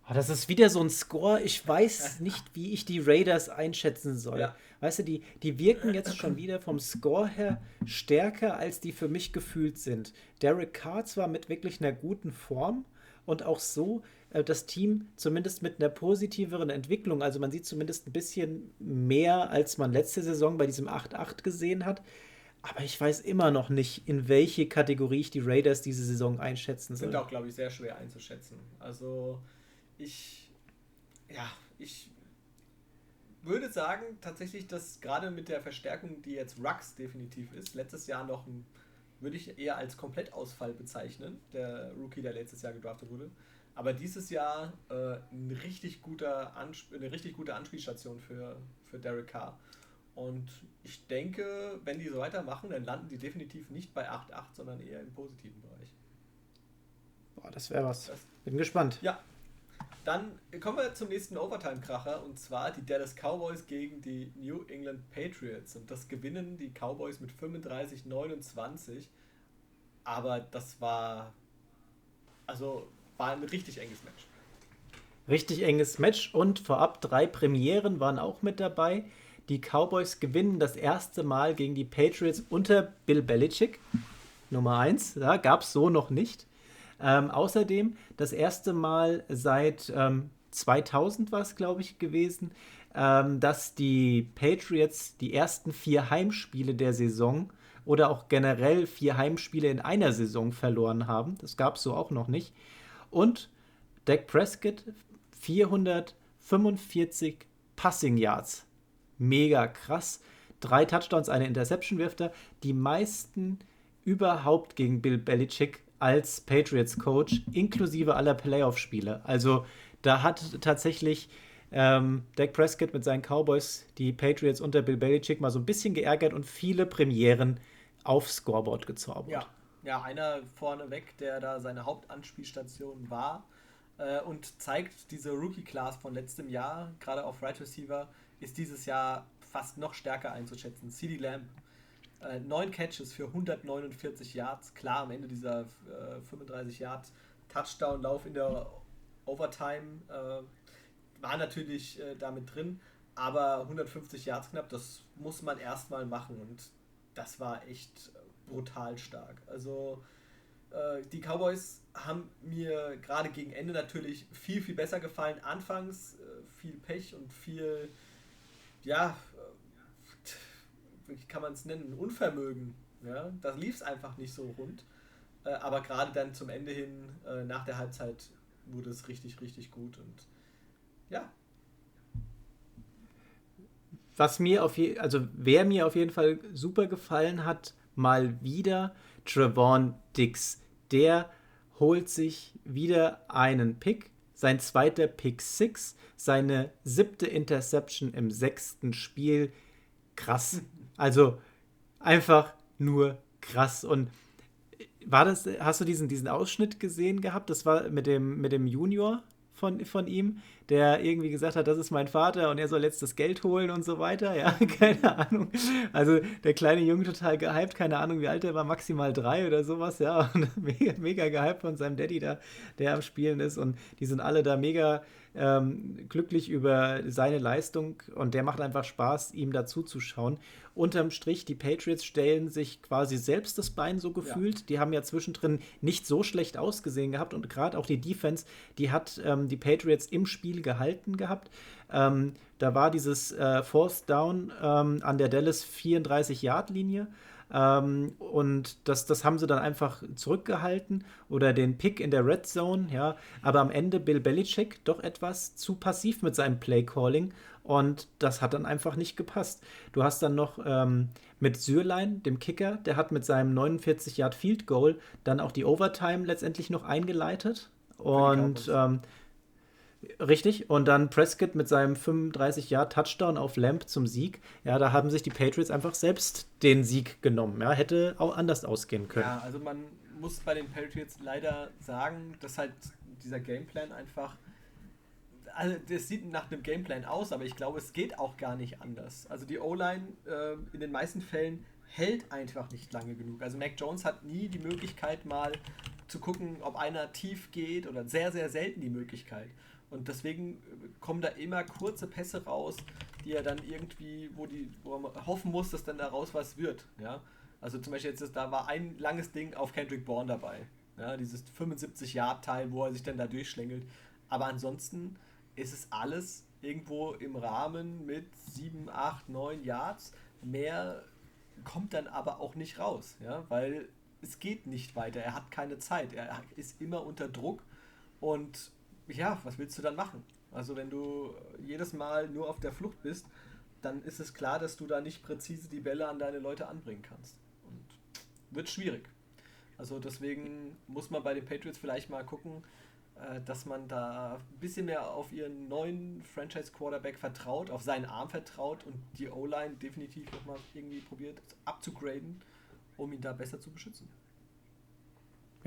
oh, das ist wieder so ein Score. Ich weiß [laughs] nicht, wie ich die Raiders einschätzen soll. Ja. Weißt du, die, die wirken jetzt schon wieder vom Score her stärker, als die für mich gefühlt sind. Derek Carr zwar mit wirklich einer guten Form und auch so das Team zumindest mit einer positiveren Entwicklung. Also man sieht zumindest ein bisschen mehr, als man letzte Saison bei diesem 8-8 gesehen hat. Aber ich weiß immer noch nicht, in welche Kategorie ich die Raiders diese Saison einschätzen soll. Sind auch, glaube ich, sehr schwer einzuschätzen. Also ich, ja, ich würde sagen tatsächlich, dass gerade mit der Verstärkung, die jetzt Rux definitiv ist, letztes Jahr noch ein, würde ich eher als Komplettausfall bezeichnen, der Rookie, der letztes Jahr gedraftet wurde. Aber dieses Jahr äh, ein richtig guter eine richtig gute Anspielstation für, für Derek Carr. Und ich denke, wenn die so weitermachen, dann landen die definitiv nicht bei 8-8, sondern eher im positiven Bereich. Boah, das wäre was. Das, Bin gespannt. Ja. Dann kommen wir zum nächsten Overtime-Kracher und zwar die Dallas Cowboys gegen die New England Patriots. Und das gewinnen die Cowboys mit 35-29. Aber das war. Also war ein richtig enges Match. Richtig enges Match und vorab drei Premieren waren auch mit dabei. Die Cowboys gewinnen das erste Mal gegen die Patriots unter Bill Belichick. Nummer eins, ja, gab es so noch nicht. Ähm, außerdem das erste Mal seit ähm, 2000 war es, glaube ich, gewesen, ähm, dass die Patriots die ersten vier Heimspiele der Saison oder auch generell vier Heimspiele in einer Saison verloren haben. Das gab es so auch noch nicht. Und Dak Prescott 445 Passing Yards. Mega krass. Drei Touchdowns, eine Interception wirft er. Die meisten überhaupt gegen Bill Belichick als Patriots-Coach, inklusive aller Playoff-Spiele. Also da hat tatsächlich ähm, Dak Prescott mit seinen Cowboys die Patriots unter Bill Belichick mal so ein bisschen geärgert und viele Premieren aufs Scoreboard gezaubert. Ja, ja einer vorneweg, der da seine Hauptanspielstation war äh, und zeigt diese Rookie-Class von letztem Jahr, gerade auf Right Receiver, ist dieses Jahr fast noch stärker einzuschätzen. CD Lamb äh, neun Catches für 149 Yards. Klar, am Ende dieser äh, 35 Yards Touchdown-Lauf in der Overtime äh, war natürlich äh, damit drin, aber 150 Yards knapp, das muss man erstmal machen und das war echt brutal stark. Also äh, die Cowboys haben mir gerade gegen Ende natürlich viel, viel besser gefallen. Anfangs äh, viel Pech und viel, ja, wie kann man es nennen, Unvermögen. Ja? Da lief es einfach nicht so rund. Äh, aber gerade dann zum Ende hin, äh, nach der Halbzeit, wurde es richtig, richtig gut. Und ja. Was mir auf jeden also wer mir auf jeden Fall super gefallen hat, mal wieder Trevon Dix. Der holt sich wieder einen Pick, sein zweiter Pick 6, seine siebte Interception im sechsten Spiel. Krass. Also einfach nur krass. Und war das, hast du diesen, diesen Ausschnitt gesehen gehabt? Das war mit dem, mit dem Junior von, von ihm, der irgendwie gesagt hat, das ist mein Vater und er soll jetzt das Geld holen und so weiter. Ja, [laughs] keine Ahnung. Also der kleine Junge total gehypt, keine Ahnung, wie alt er war, maximal drei oder sowas, ja. [laughs] Und mega, mega gehypt von seinem Daddy da, der am Spielen ist. Und die sind alle da mega ähm, glücklich über seine Leistung und der macht einfach Spaß, ihm dazu zu schauen. Unterm Strich, die Patriots stellen sich quasi selbst das Bein so gefühlt. Ja. Die haben ja zwischendrin nicht so schlecht ausgesehen gehabt und gerade auch die Defense, die hat ähm, die Patriots im Spiel gehalten gehabt. Ähm, da war dieses äh, Fourth Down ähm, an der Dallas 34-Yard-Linie ähm, und das, das haben sie dann einfach zurückgehalten oder den Pick in der Red Zone, ja. Aber am Ende Bill Belichick doch etwas zu passiv mit seinem Play Calling und das hat dann einfach nicht gepasst. Du hast dann noch ähm, mit Sürlein, dem Kicker, der hat mit seinem 49 Yard Field Goal dann auch die Overtime letztendlich noch eingeleitet und ähm, Richtig, und dann Prescott mit seinem 35-Jahr-Touchdown auf Lamp zum Sieg. Ja, da haben sich die Patriots einfach selbst den Sieg genommen. Ja, hätte auch anders ausgehen können. Ja, also man muss bei den Patriots leider sagen, dass halt dieser Gameplan einfach. Also, das sieht nach einem Gameplan aus, aber ich glaube, es geht auch gar nicht anders. Also, die O-Line äh, in den meisten Fällen hält einfach nicht lange genug. Also, Mac Jones hat nie die Möglichkeit, mal zu gucken, ob einer tief geht oder sehr, sehr selten die Möglichkeit. Und deswegen äh, kommen da immer kurze Pässe raus, die er dann irgendwie, wo, die, wo man hoffen muss, dass dann daraus was wird. Ja? Also zum Beispiel jetzt, da war ein langes Ding auf Kendrick Bourne dabei. Ja? Dieses 75-Yard-Teil, wo er sich dann da durchschlängelt. Aber ansonsten ist es alles irgendwo im Rahmen mit 7, 8, 9 Yards. Mehr kommt dann aber auch nicht raus, ja? weil es geht nicht weiter. Er hat keine Zeit. Er ist immer unter Druck und ja, was willst du dann machen? Also wenn du jedes Mal nur auf der Flucht bist, dann ist es klar, dass du da nicht präzise die Bälle an deine Leute anbringen kannst. Und wird schwierig. Also deswegen muss man bei den Patriots vielleicht mal gucken, äh, dass man da ein bisschen mehr auf ihren neuen Franchise-Quarterback vertraut, auf seinen Arm vertraut und die O-Line definitiv nochmal irgendwie probiert abzugraden, um ihn da besser zu beschützen.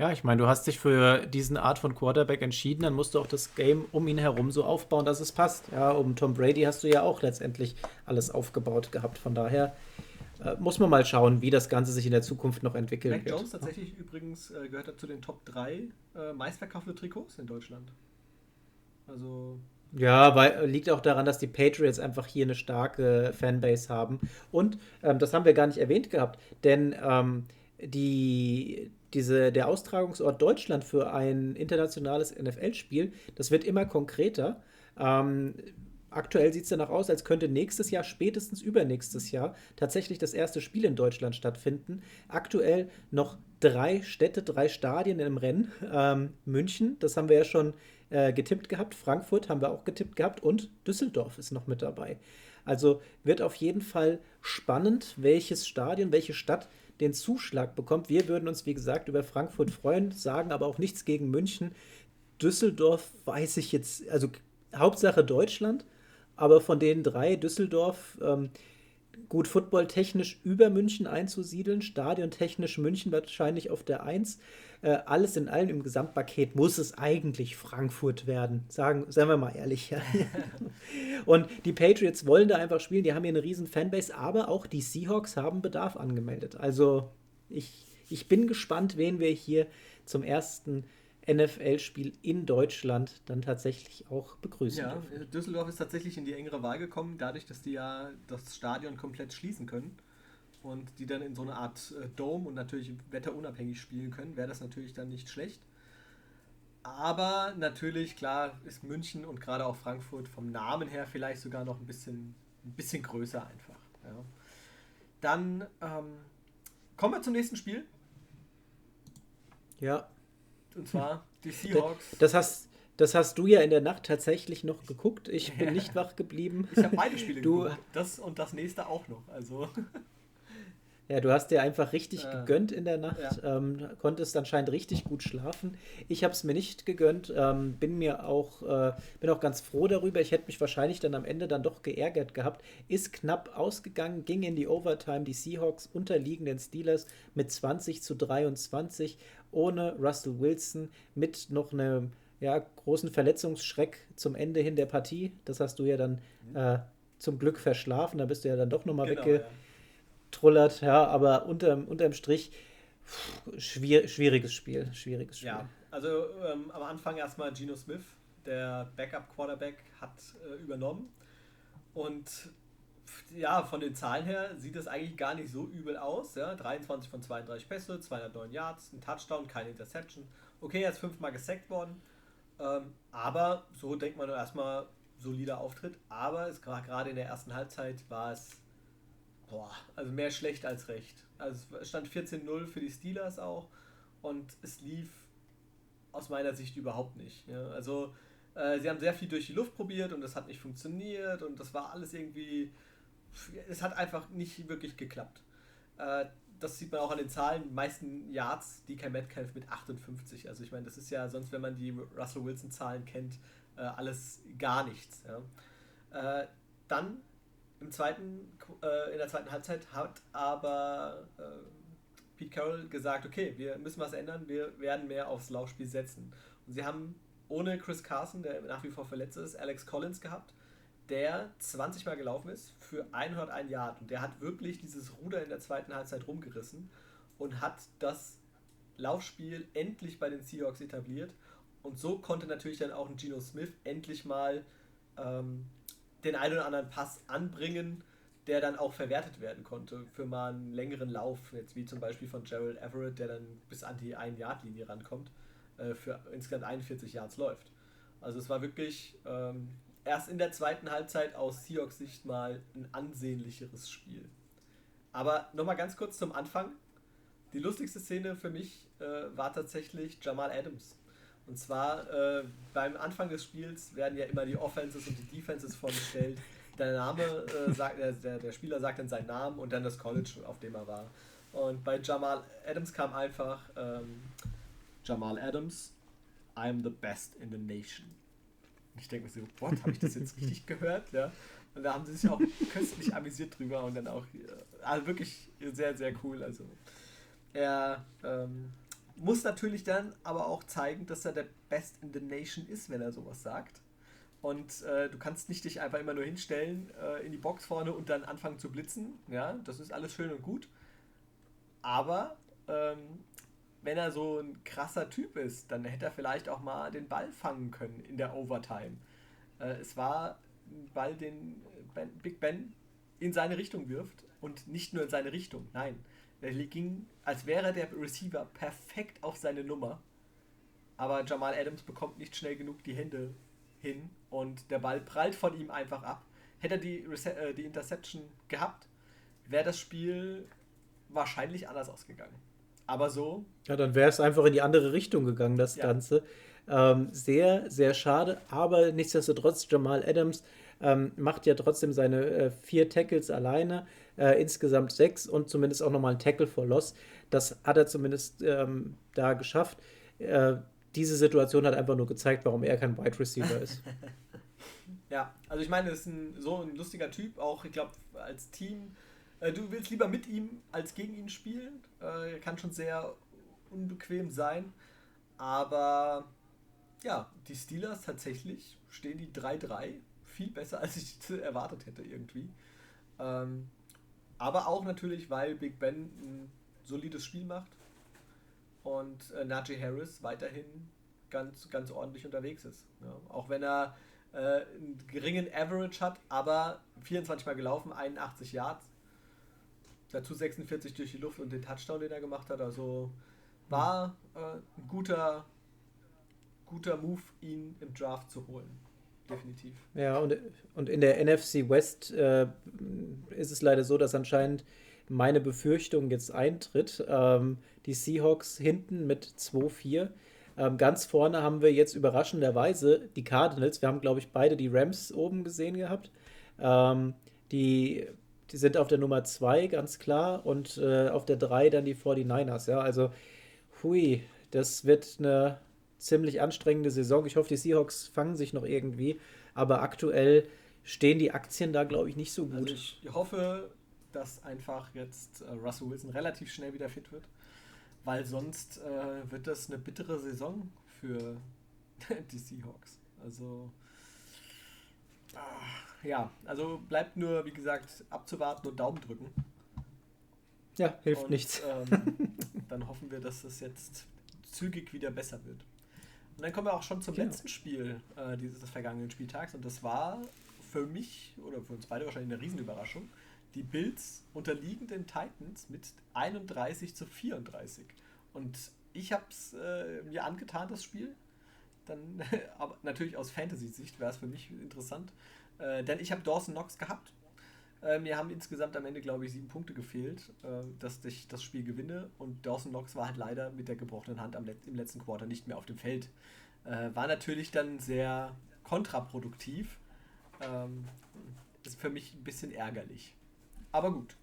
Ja, ich meine, du hast dich für diesen Art von Quarterback entschieden, dann musst du auch das Game um ihn herum so aufbauen, dass es passt. Ja, um Tom Brady hast du ja auch letztendlich alles aufgebaut gehabt. Von daher äh, muss man mal schauen, wie das Ganze sich in der Zukunft noch entwickeln Mac. Jones tatsächlich übrigens äh, gehört er zu den Top 3 äh, meistverkaufte Trikots in Deutschland. Also ja, weil liegt auch daran, dass die Patriots einfach hier eine starke Fanbase haben. Und ähm, das haben wir gar nicht erwähnt gehabt, denn ähm, die, diese, der Austragungsort Deutschland für ein internationales NFL-Spiel, das wird immer konkreter. Ähm, aktuell sieht es danach aus, als könnte nächstes Jahr, spätestens übernächstes Jahr, tatsächlich das erste Spiel in Deutschland stattfinden. Aktuell noch drei Städte, drei Stadien im Rennen. Ähm, München, das haben wir ja schon äh, getippt gehabt, Frankfurt haben wir auch getippt gehabt und Düsseldorf ist noch mit dabei. Also wird auf jeden Fall spannend, welches Stadion, welche Stadt den Zuschlag bekommt. Wir würden uns, wie gesagt, über Frankfurt freuen, sagen aber auch nichts gegen München. Düsseldorf weiß ich jetzt, also Hauptsache Deutschland, aber von den drei Düsseldorf ähm, gut footballtechnisch über München einzusiedeln, stadiontechnisch München wahrscheinlich auf der 1. Äh, alles in allem im Gesamtpaket muss es eigentlich Frankfurt werden. Sagen, seien wir mal ehrlich. Ja. [laughs] Und die Patriots wollen da einfach spielen, die haben hier eine riesen Fanbase, aber auch die Seahawks haben Bedarf angemeldet. Also ich, ich bin gespannt, wen wir hier zum ersten NFL-Spiel in Deutschland dann tatsächlich auch begrüßen. Ja, dürfen. Düsseldorf ist tatsächlich in die engere Wahl gekommen, dadurch, dass die ja das Stadion komplett schließen können und die dann in so eine Art äh, Dome und natürlich wetterunabhängig spielen können, wäre das natürlich dann nicht schlecht. Aber natürlich, klar, ist München und gerade auch Frankfurt vom Namen her vielleicht sogar noch ein bisschen, ein bisschen größer einfach. Ja. Dann ähm, kommen wir zum nächsten Spiel. Ja. Und zwar die Seahawks. Das hast, das hast du ja in der Nacht tatsächlich noch geguckt. Ich bin nicht wach geblieben. Ich habe beide Spiele du, geguckt. Das und das nächste auch noch. Also. [laughs] Ja, du hast dir einfach richtig äh, gegönnt in der Nacht, ja. ähm, konntest anscheinend richtig gut schlafen. Ich habe es mir nicht gegönnt, ähm, bin mir auch, äh, bin auch ganz froh darüber. Ich hätte mich wahrscheinlich dann am Ende dann doch geärgert gehabt. Ist knapp ausgegangen, ging in die Overtime. Die Seahawks unterliegen den Steelers mit 20 zu 23 ohne Russell Wilson mit noch einem ja, großen Verletzungsschreck zum Ende hin der Partie. Das hast du ja dann mhm. äh, zum Glück verschlafen. Da bist du ja dann doch nochmal genau, wegge ja ja, aber unterm, unterm Strich schwier schwieriges Spiel, schwieriges Spiel. Ja, also ähm, am Anfang erstmal Geno Smith, der Backup-Quarterback, hat äh, übernommen und ja, von den Zahlen her sieht es eigentlich gar nicht so übel aus. Ja? 23 von 32 Pässe, 209 Yards, ein Touchdown, keine Interception. Okay, er ist fünfmal gesackt worden. Ähm, aber so denkt man erstmal solider Auftritt. Aber es gerade in der ersten Halbzeit war es boah, also mehr schlecht als recht. Also es stand 14-0 für die Steelers auch und es lief aus meiner Sicht überhaupt nicht. Ja. Also äh, sie haben sehr viel durch die Luft probiert und das hat nicht funktioniert und das war alles irgendwie, es hat einfach nicht wirklich geklappt. Äh, das sieht man auch an den Zahlen, die meisten Yards, kein Metcalf mit 58. Also ich meine, das ist ja sonst, wenn man die Russell Wilson Zahlen kennt, äh, alles gar nichts. Äh, dann im zweiten, in der zweiten Halbzeit hat aber Pete Carroll gesagt, okay, wir müssen was ändern, wir werden mehr aufs Laufspiel setzen. Und sie haben ohne Chris Carson, der nach wie vor verletzt ist, Alex Collins gehabt, der 20 Mal gelaufen ist für 101 Yard. Und der hat wirklich dieses Ruder in der zweiten Halbzeit rumgerissen und hat das Laufspiel endlich bei den Seahawks etabliert. Und so konnte natürlich dann auch ein Geno Smith endlich mal ähm, den einen oder anderen Pass anbringen, der dann auch verwertet werden konnte für mal einen längeren Lauf, jetzt wie zum Beispiel von Gerald Everett, der dann bis an die 1-Yard-Linie rankommt, äh, für insgesamt 41 Yards läuft. Also es war wirklich ähm, erst in der zweiten Halbzeit aus Seahawks Sicht mal ein ansehnlicheres Spiel. Aber nochmal ganz kurz zum Anfang. Die lustigste Szene für mich äh, war tatsächlich Jamal Adams. Und zwar äh, beim Anfang des Spiels werden ja immer die Offenses und die Defenses vorgestellt. Der Name äh, [laughs] sagt, der, der Spieler sagt dann seinen Namen und dann das College, auf dem er war. Und bei Jamal Adams kam einfach ähm, Jamal Adams, I'm the best in the nation. Und ich denke mir so, what, habe ich das jetzt richtig [laughs] gehört? Ja. Und da haben sie sich auch köstlich amüsiert drüber und dann auch, äh, also wirklich sehr, sehr cool. Also er ähm, muss natürlich dann aber auch zeigen, dass er der Best in the Nation ist, wenn er sowas sagt. Und äh, du kannst nicht dich einfach immer nur hinstellen äh, in die Box vorne und dann anfangen zu blitzen. Ja, das ist alles schön und gut. Aber ähm, wenn er so ein krasser Typ ist, dann hätte er vielleicht auch mal den Ball fangen können in der Overtime. Äh, es war ein Ball, den ben, Big Ben in seine Richtung wirft und nicht nur in seine Richtung. Nein, er ging, als wäre der Receiver perfekt auf seine Nummer. Aber Jamal Adams bekommt nicht schnell genug die Hände hin und der Ball prallt von ihm einfach ab. Hätte er die, Rece äh, die Interception gehabt, wäre das Spiel wahrscheinlich anders ausgegangen. Aber so. Ja, dann wäre es einfach in die andere Richtung gegangen, das ja. Ganze. Ähm, sehr, sehr schade, aber nichtsdestotrotz, Jamal Adams ähm, macht ja trotzdem seine äh, vier Tackles alleine, äh, insgesamt sechs und zumindest auch nochmal ein Tackle for Loss. Das hat er zumindest ähm, da geschafft. Äh, diese Situation hat einfach nur gezeigt, warum er kein Wide Receiver ist. [laughs] ja, also ich meine, er ist ein, so ein lustiger Typ, auch ich glaube als Team. Äh, du willst lieber mit ihm als gegen ihn spielen. Äh, kann schon sehr unbequem sein. Aber ja, die Steelers tatsächlich stehen die 3-3 viel besser, [laughs] als ich erwartet hätte irgendwie. Ähm, aber auch natürlich, weil Big Ben ein solides Spiel macht und äh, Najee Harris weiterhin ganz, ganz ordentlich unterwegs ist. Ja. Auch wenn er äh, einen geringen Average hat, aber 24 Mal gelaufen, 81 Yards. Dazu 46 durch die Luft und den Touchdown, den er gemacht hat. Also war äh, ein guter, guter Move, ihn im Draft zu holen. Definitiv. Ja, und, und in der NFC West äh, ist es leider so, dass anscheinend meine Befürchtung jetzt eintritt. Ähm, die Seahawks hinten mit 2-4. Ähm, ganz vorne haben wir jetzt überraschenderweise die Cardinals. Wir haben, glaube ich, beide die Rams oben gesehen gehabt. Ähm, die, die sind auf der Nummer 2, ganz klar. Und äh, auf der 3 dann die 49ers. Ja, also, hui, das wird eine ziemlich anstrengende Saison. Ich hoffe, die Seahawks fangen sich noch irgendwie. Aber aktuell stehen die Aktien da, glaube ich, nicht so gut. Also ich hoffe, dass einfach jetzt äh, Russell Wilson relativ schnell wieder fit wird, weil sonst äh, wird das eine bittere Saison für [laughs] die Seahawks. Also ah, ja, also bleibt nur, wie gesagt, abzuwarten und Daumen drücken. Ja, hilft und, nichts. Ähm, [laughs] dann hoffen wir, dass es jetzt zügig wieder besser wird. Und dann kommen wir auch schon zum genau. letzten Spiel äh, dieses vergangenen Spieltags und das war für mich oder für uns beide wahrscheinlich eine Riesenüberraschung die Bills unterliegen den Titans mit 31 zu 34. Und ich habe es äh, mir angetan, das Spiel. Dann, [laughs] aber natürlich aus Fantasy-Sicht wäre es für mich interessant. Äh, denn ich habe Dawson Knox gehabt. Äh, mir haben insgesamt am Ende, glaube ich, sieben Punkte gefehlt, äh, dass ich das Spiel gewinne. Und Dawson Knox war halt leider mit der gebrochenen Hand am, im letzten Quarter nicht mehr auf dem Feld. Äh, war natürlich dann sehr kontraproduktiv. Ähm, ist für mich ein bisschen ärgerlich. Aber gut.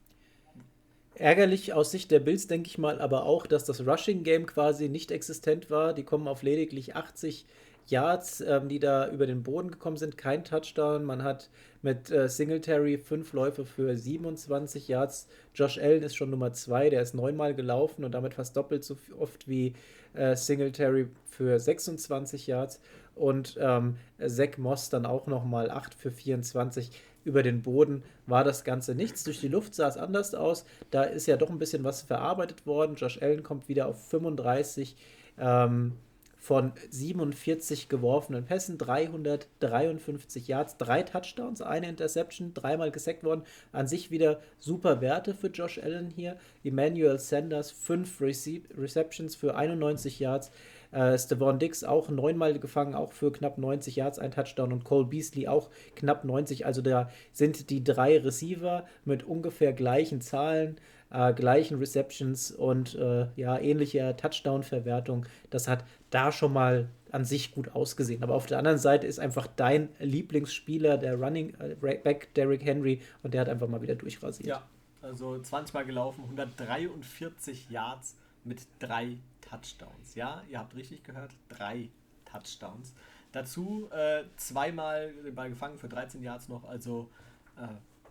Ärgerlich aus Sicht der Bills, denke ich mal, aber auch, dass das Rushing-Game quasi nicht existent war. Die kommen auf lediglich 80 Yards, ähm, die da über den Boden gekommen sind. Kein Touchdown. Man hat mit äh, Singletary fünf Läufe für 27 Yards. Josh Allen ist schon Nummer zwei, der ist neunmal gelaufen und damit fast doppelt so oft wie äh, Singletary für 26 Yards. Und ähm, Zach Moss dann auch nochmal 8 für 24 über den Boden war das Ganze nichts. Durch die Luft sah es anders aus. Da ist ja doch ein bisschen was verarbeitet worden. Josh Allen kommt wieder auf 35 ähm, von 47 geworfenen Pässen, 353 Yards, drei Touchdowns, eine Interception, dreimal gesackt worden. An sich wieder super Werte für Josh Allen hier. Emmanuel Sanders, fünf Rece Receptions für 91 Yards. Äh, Stevan Dix auch neunmal gefangen, auch für knapp 90 Yards, ein Touchdown. Und Cole Beasley auch knapp 90. Also da sind die drei Receiver mit ungefähr gleichen Zahlen, äh, gleichen Receptions und äh, ja, ähnlicher Touchdown-Verwertung. Das hat da schon mal an sich gut ausgesehen. Aber auf der anderen Seite ist einfach dein Lieblingsspieler, der Running äh, Back Derrick Henry, und der hat einfach mal wieder durchrasiert. Ja, also 20 Mal gelaufen, 143 Yards mit drei Touchdowns. Ja, ihr habt richtig gehört, drei Touchdowns. Dazu äh, zweimal den Ball gefangen für 13 Yards noch, also äh,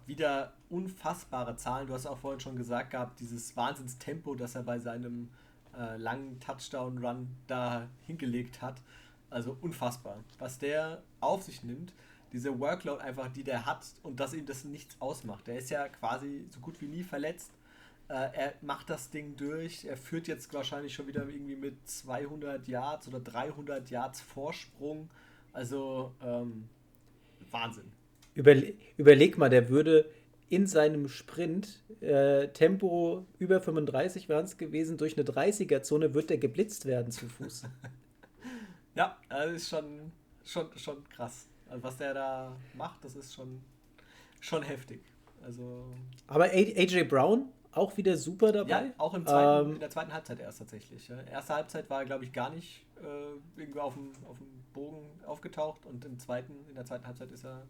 wieder unfassbare Zahlen. Du hast auch vorhin schon gesagt gehabt, dieses Wahnsinnstempo, das er bei seinem äh, langen Touchdown-Run da hingelegt hat. Also unfassbar, was der auf sich nimmt, diese Workload einfach, die der hat und dass ihm das nichts ausmacht. Der ist ja quasi so gut wie nie verletzt. Äh, er macht das Ding durch. Er führt jetzt wahrscheinlich schon wieder irgendwie mit 200 Yards oder 300 Yards Vorsprung. Also ähm, Wahnsinn. Überle überleg mal, der würde in seinem Sprint äh, Tempo über 35 waren es gewesen, durch eine 30er-Zone wird der geblitzt werden zu Fuß. [laughs] ja, das ist schon, schon, schon krass. Also was der da macht, das ist schon, schon heftig. Also Aber AJ Brown auch wieder super dabei. Ja, auch im zweiten, ähm, in der zweiten Halbzeit erst tatsächlich. Ja. Erste Halbzeit war er, glaube ich, gar nicht äh, irgendwo auf dem, auf dem Bogen aufgetaucht und im zweiten, in der zweiten Halbzeit ist er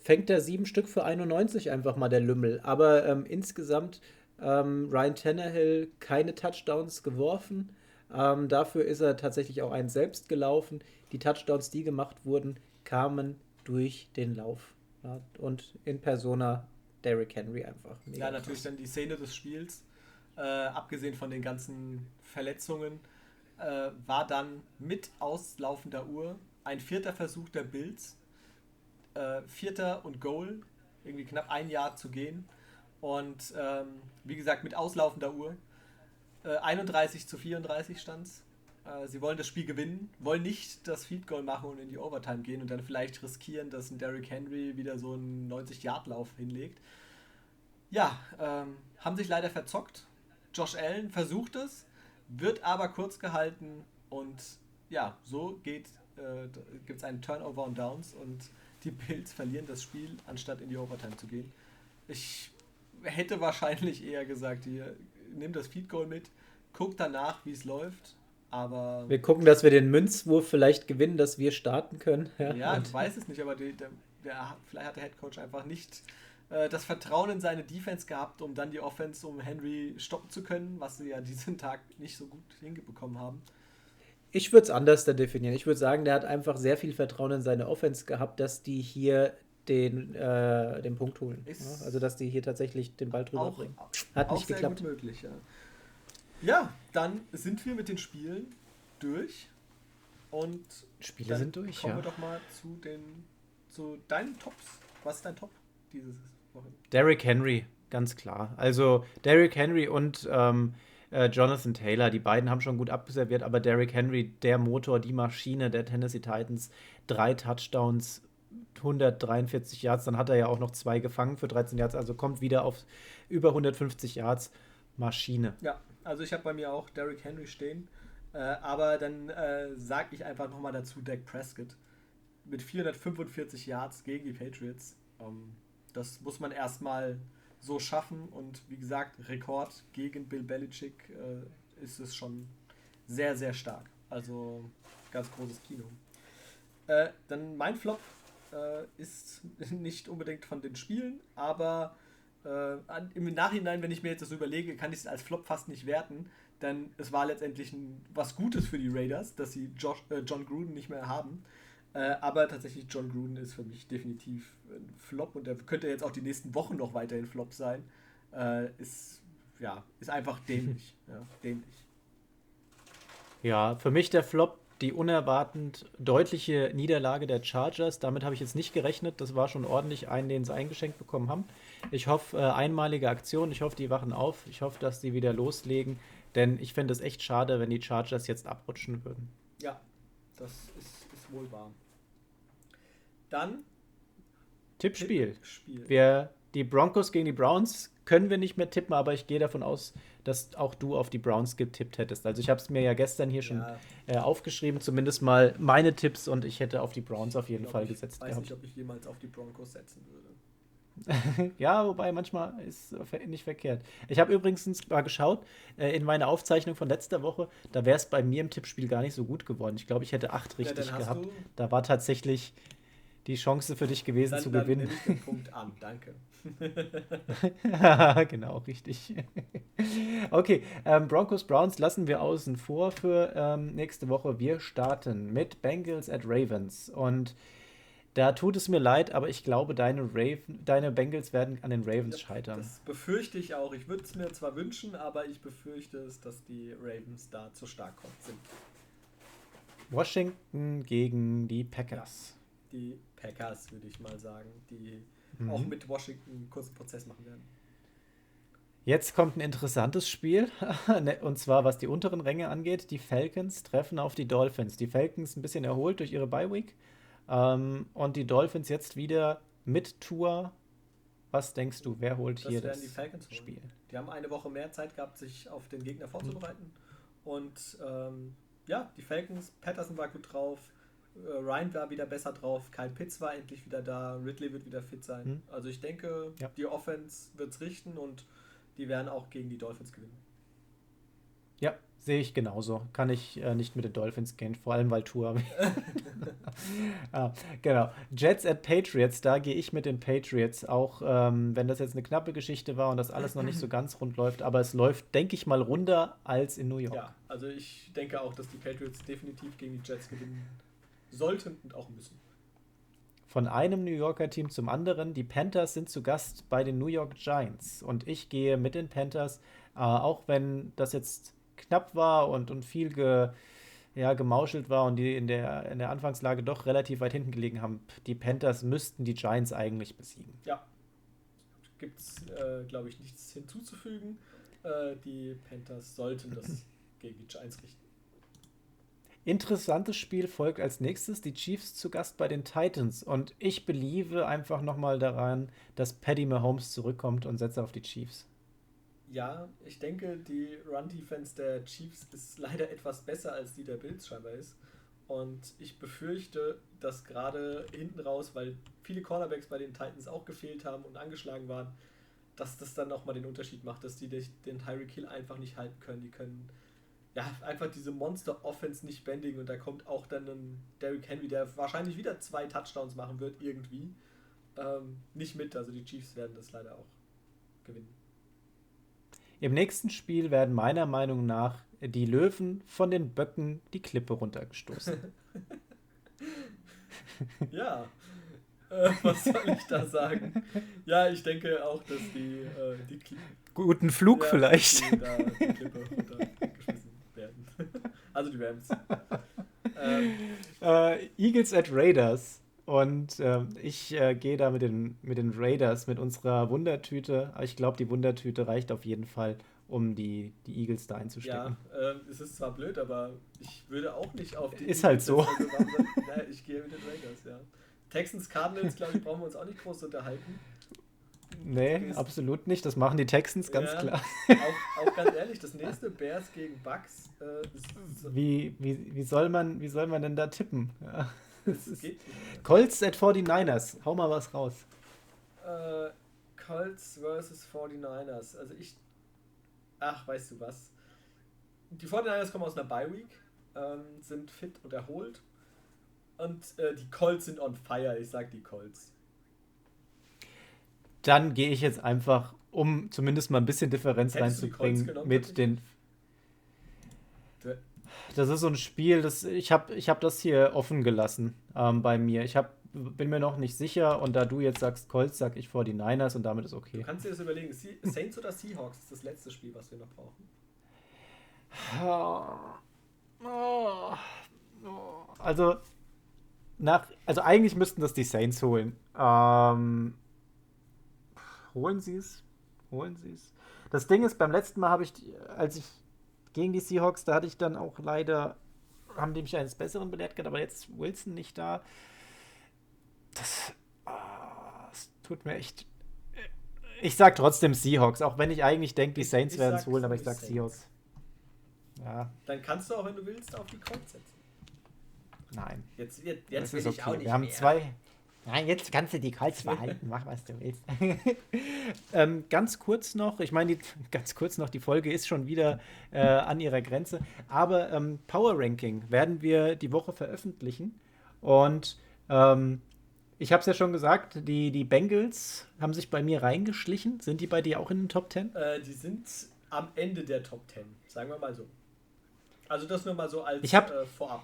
fängt er sieben Stück für 91 einfach mal der Lümmel. Aber ähm, insgesamt ähm, Ryan Tannehill keine Touchdowns geworfen. Ähm, dafür ist er tatsächlich auch einen selbst gelaufen. Die Touchdowns, die gemacht wurden, kamen durch den Lauf. Ja, und in Persona Derrick Henry einfach. ja, natürlich dann die Szene des Spiels, äh, abgesehen von den ganzen Verletzungen, äh, war dann mit auslaufender Uhr ein vierter Versuch der Bills äh, Vierter und Goal, irgendwie knapp ein Jahr zu gehen. Und ähm, wie gesagt, mit auslaufender Uhr. Äh, 31 zu 34 stand es. Äh, sie wollen das Spiel gewinnen, wollen nicht das Feed Goal machen und in die Overtime gehen und dann vielleicht riskieren, dass ein Derrick Henry wieder so einen 90-Yard-Lauf hinlegt. Ja, ähm, haben sich leider verzockt. Josh Allen versucht es, wird aber kurz gehalten und ja, so geht, äh, gibt es einen Turnover und Downs und die Bills verlieren das Spiel, anstatt in die Overtime zu gehen. Ich hätte wahrscheinlich eher gesagt, hier, nimm das Feed Goal mit, guck danach, wie es läuft. Aber wir gucken, dass wir den Münzwurf vielleicht gewinnen, dass wir starten können. Ja, ja ich weiß es nicht, aber die, der, der, vielleicht hat der Head Coach einfach nicht äh, das Vertrauen in seine Defense gehabt, um dann die Offense um Henry stoppen zu können, was sie ja diesen Tag nicht so gut hingebekommen haben. Ich würde es anders da definieren. Ich würde sagen, der hat einfach sehr viel Vertrauen in seine Offense gehabt, dass die hier den, äh, den Punkt holen. Ja? Also, dass die hier tatsächlich den Ball drüber auch, bringen. Hat auch nicht sehr geklappt. Gut möglich, ja. ja, dann sind wir mit den Spielen durch. Und Spiele sind durch, kommen ja. wir doch mal zu, den, zu deinen Tops. Was ist dein Top dieses Woche? Derrick Henry, ganz klar. Also Derrick Henry und ähm, äh, Jonathan Taylor. Die beiden haben schon gut abserviert, aber Derrick Henry, der Motor, die Maschine der Tennessee Titans, drei Touchdowns, 143 Yards, dann hat er ja auch noch zwei gefangen für 13 Yards, also kommt wieder auf über 150 Yards. Maschine. Ja, also ich habe bei mir auch Derrick Henry stehen, äh, aber dann äh, sage ich einfach nochmal dazu Dak Prescott mit 445 Yards gegen die Patriots. Ähm, das muss man erstmal so schaffen. Und wie gesagt, Rekord gegen Bill Belichick äh, ist es schon sehr, sehr stark. Also ganz großes Kino. Äh, dann mein Flop äh, ist [laughs] nicht unbedingt von den Spielen, aber äh, im Nachhinein, wenn ich mir jetzt das überlege, kann ich es als Flop fast nicht werten, denn es war letztendlich ein, was Gutes für die Raiders, dass sie Josh, äh, John Gruden nicht mehr haben. Äh, aber tatsächlich, John Gruden ist für mich definitiv ein Flop und der könnte jetzt auch die nächsten Wochen noch weiterhin Flop sein. Äh, ist, ja, ist einfach dämlich. [laughs] ja, dämlich. Ja, für mich der Flop die unerwartend deutliche Niederlage der Chargers. Damit habe ich jetzt nicht gerechnet. Das war schon ordentlich einen, den sie eingeschenkt bekommen haben. Ich hoffe, äh, einmalige Aktion. Ich hoffe, die wachen auf. Ich hoffe, dass die wieder loslegen. Denn ich finde es echt schade, wenn die Chargers jetzt abrutschen würden. Ja, das ist wohl wahr. Dann Tippspiel. Tippspiel. Wir, die Broncos gegen die Browns können wir nicht mehr tippen, aber ich gehe davon aus, dass auch du auf die Browns getippt hättest. Also ich habe es mir ja gestern hier schon ja. äh, aufgeschrieben, zumindest mal meine Tipps und ich hätte auf die Browns auf jeden Fall ich gesetzt. Ich weiß gehabt. nicht, ob ich jemals auf die Broncos setzen würde. [laughs] ja, wobei manchmal ist nicht verkehrt. Ich habe übrigens mal geschaut, äh, in meiner Aufzeichnung von letzter Woche, da wäre es bei mir im Tippspiel gar nicht so gut geworden. Ich glaube, ich hätte acht richtig ja, gehabt. Da war tatsächlich die Chance für dich gewesen dann, zu dann gewinnen. Ich den Punkt an, danke. [laughs] genau, richtig. [laughs] okay, ähm, Broncos Browns lassen wir außen vor für ähm, nächste Woche. Wir starten mit Bengals at Ravens und Da tut es mir leid, aber ich glaube, deine, Raven, deine Bengals werden an den Ravens Ja, scheitern. Das befürchte ich auch. Ich würde es mir zwar wünschen, aber ich befürchte es, dass die Ravens da zu stark kommen sind. Washington gegen die Packers. Die Packers, würde ich mal sagen, die Mhm. auch mit Washington einen kurzen Prozess machen werden. Jetzt kommt ein interessantes Spiel, [laughs] ne, und zwar was die unteren Ränge angeht. Die Falcons treffen auf die Dolphins. Die Falcons ein bisschen erholt durch ihre Bye-Week. Ähm, und die Dolphins jetzt wieder mit Tour. Was denkst du, wer holt Das hier das die Falcons holen. Spiel? Die haben eine Woche mehr Zeit gehabt, sich auf den Gegner vorzubereiten. Und ähm, ja, die Falcons, Patterson war gut drauf, äh, Ryan war wieder besser drauf, Kyle Pitts war endlich wieder da, Ridley wird wieder fit sein. Hm. Also ich denke, Ja. die Offense wird es richten und die werden auch gegen die Dolphins gewinnen. Ja, sehe ich genauso. Kann ich äh, nicht mit den Dolphins gehen, vor allem weil Tour. [laughs] [laughs] ah, genau. Jets at Patriots, da gehe ich mit den Patriots, auch ähm, wenn das jetzt eine knappe Geschichte war und das alles noch nicht so ganz rund läuft, aber es läuft, denke ich mal, runder als in New York. Ja, also ich denke auch, dass die Patriots definitiv gegen die Jets gewinnen sollten und auch müssen. Von einem New Yorker Team zum anderen. Die Panthers sind zu Gast bei den New York Giants und ich gehe mit den Panthers, äh, auch wenn das jetzt knapp war und, und viel ge, ja, gemauschelt war und die in der, in der Anfangslage doch relativ weit hinten gelegen haben. Die Panthers müssten die Giants eigentlich besiegen. Ja, gibt es, äh, glaube ich, nichts hinzuzufügen. Äh, die Panthers sollten das [clears throat] gegen die Giants richten. Interessantes Spiel folgt als nächstes. Die Chiefs zu Gast bei den Titans. Und ich beliebe einfach nochmal daran, dass Paddy Mahomes zurückkommt und setze auf die Chiefs. Ja, ich denke, die Run-Defense der Chiefs ist [laughs] leider etwas besser als die der Bills scheinbar ist. Und ich befürchte, dass gerade hinten raus, weil viele Cornerbacks bei den Titans auch gefehlt haben und angeschlagen waren, dass das dann nochmal den Unterschied macht, dass die den Tyreek Hill einfach nicht halten können. Die können ja einfach diese Monster-Offense nicht bändigen und da kommt auch dann ein Derrick Henry, der wahrscheinlich wieder zwei Touchdowns machen wird, irgendwie, ähm, nicht mit. Also die Chiefs werden das leider auch gewinnen. Im nächsten Spiel werden meiner Meinung nach die Löwen von den Böcken die Klippe runtergestoßen. [laughs] Ja, äh, was soll ich da sagen? Ja, ich denke auch, dass die, äh, die, Kli- Guten Flug ja, vielleicht. Die, da die Klippe runtergeschmissen werden. [laughs] Also die Rams. [laughs] Ähm, äh, Eagles at Raiders. Und ähm, ich äh, gehe da mit den, mit den Raiders, mit unserer Wundertüte. Aber ich glaube, die Wundertüte reicht auf jeden Fall, um die, die Eagles da einzustecken. ja, ähm, es ist zwar blöd, aber ich würde auch nicht auf die. Ist halt so. Also, warum soll- ja, ich gehe mit den Raiders, ja. Texans Cardinals, glaube ich, brauchen wir uns auch nicht groß unterhalten. Nee, absolut nicht. Das machen die Texans, ganz Ja. klar. Auch, auch ganz ehrlich, das nächste Bears gegen Bucks. Äh, ist, Wie, wie, wie, soll man, wie soll man denn da tippen? Ja. [laughs] das. Colts at 49ers. Hau mal was raus. Äh, Colts versus 49ers. Also ich. Ach, weißt du was? Die 49ers kommen aus einer Bye-Week, ähm, sind fit und erholt. Und äh, die Colts sind on fire, ich sag die Colts. Dann gehe ich jetzt einfach, um zumindest mal ein bisschen Differenz Hättest du die Colts reinzubringen, genommen, mit den. Du- Das ist so ein Spiel, das ich habe ich hab das hier offen gelassen ähm, bei mir. Ich hab, bin mir noch nicht sicher und da du jetzt sagst Colts, sag ich 49ers und damit ist Du okay. kannst dir das überlegen. Saints oder Seahawks ist das letzte Spiel, was wir noch brauchen. Also, nach, also eigentlich müssten das die Saints holen. Ähm, holen sie es? Holen sie es? Das Ding ist, beim letzten Mal habe ich, die- als ich gegen die Seahawks, da hatte ich dann auch leider, haben die mich eines Besseren belehrt gehabt, aber jetzt Wilson nicht da. Das, ah, das tut mir echt. Ich sag trotzdem Seahawks, auch wenn ich eigentlich denke, die Saints werden es holen, aber ich sag Saints. Seahawks. Ja, Dann kannst du auch, wenn du willst, auf die Colts setzen. nein. Jetzt, jetzt, Das jetzt will ist ich auch okay. nicht Wir haben mehr. zwei. Nein, jetzt kannst du die Colts behalten. Mach, was du willst. [laughs] ähm, ganz kurz noch, ich meine, die- [laughs] ganz kurz noch, die Folge ist schon wieder äh, an ihrer Grenze. Aber ähm, Power Ranking werden wir die Woche veröffentlichen. Und ähm, ich habe es ja schon gesagt, die, die Bengals haben sich bei mir reingeschlichen. Sind die bei dir auch in den Top 10? Äh, die sind am Ende der Top 10, sagen wir mal so. Also das nur mal so als Ich hab- äh, vorab.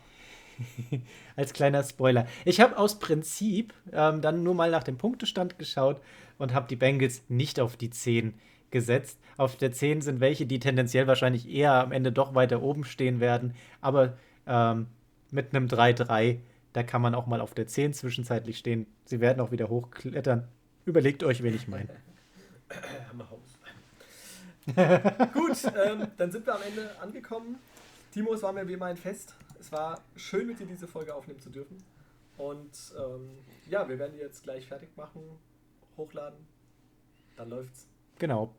[laughs] Als kleiner Spoiler. Ich habe aus Prinzip ähm, dann nur mal nach dem Punktestand geschaut und habe die Bengals nicht auf die 10 gesetzt. Auf der 10 sind welche, die tendenziell wahrscheinlich eher am Ende doch weiter oben stehen werden. Aber ähm, mit einem 3-3, da kann man auch mal auf der 10 zwischenzeitlich stehen. Sie werden auch wieder hochklettern. Überlegt euch, wen ich meine. [clears throat] [laughs] Gut, ähm, dann sind wir am Ende angekommen. Timo, es war mir wie immer ein Fest. Es war schön, mit dir diese Folge aufnehmen zu dürfen. Und ähm, ja, wir werden die jetzt gleich fertig machen, hochladen. Dann läuft's. Genau.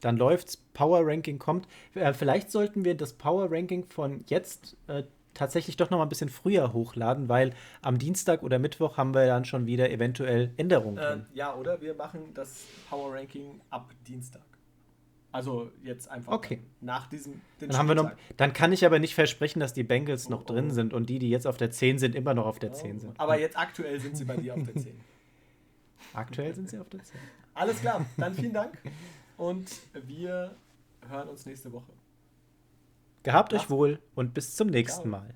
Dann läuft's. Power Ranking kommt. Äh, vielleicht sollten wir das Power Ranking von jetzt äh, tatsächlich doch noch mal ein bisschen früher hochladen, weil am Dienstag oder Mittwoch haben wir dann schon wieder eventuell Änderungen. Äh, ja, oder wir machen das Power Ranking ab Dienstag. Also jetzt einfach okay. nach diesem. Dann, haben wir noch, dann kann ich aber nicht versprechen, dass die Bengals noch oh, oh. drin sind und die, die jetzt auf der 10 sind, immer noch auf der oh. 10 sind. Aber jetzt aktuell sind sie bei dir auf der 10. [laughs] Aktuell sind sie auf der 10. Alles klar, dann vielen Dank [laughs] und wir hören uns nächste Woche. Gehabt euch wohl und bis zum nächsten Ciao. Mal.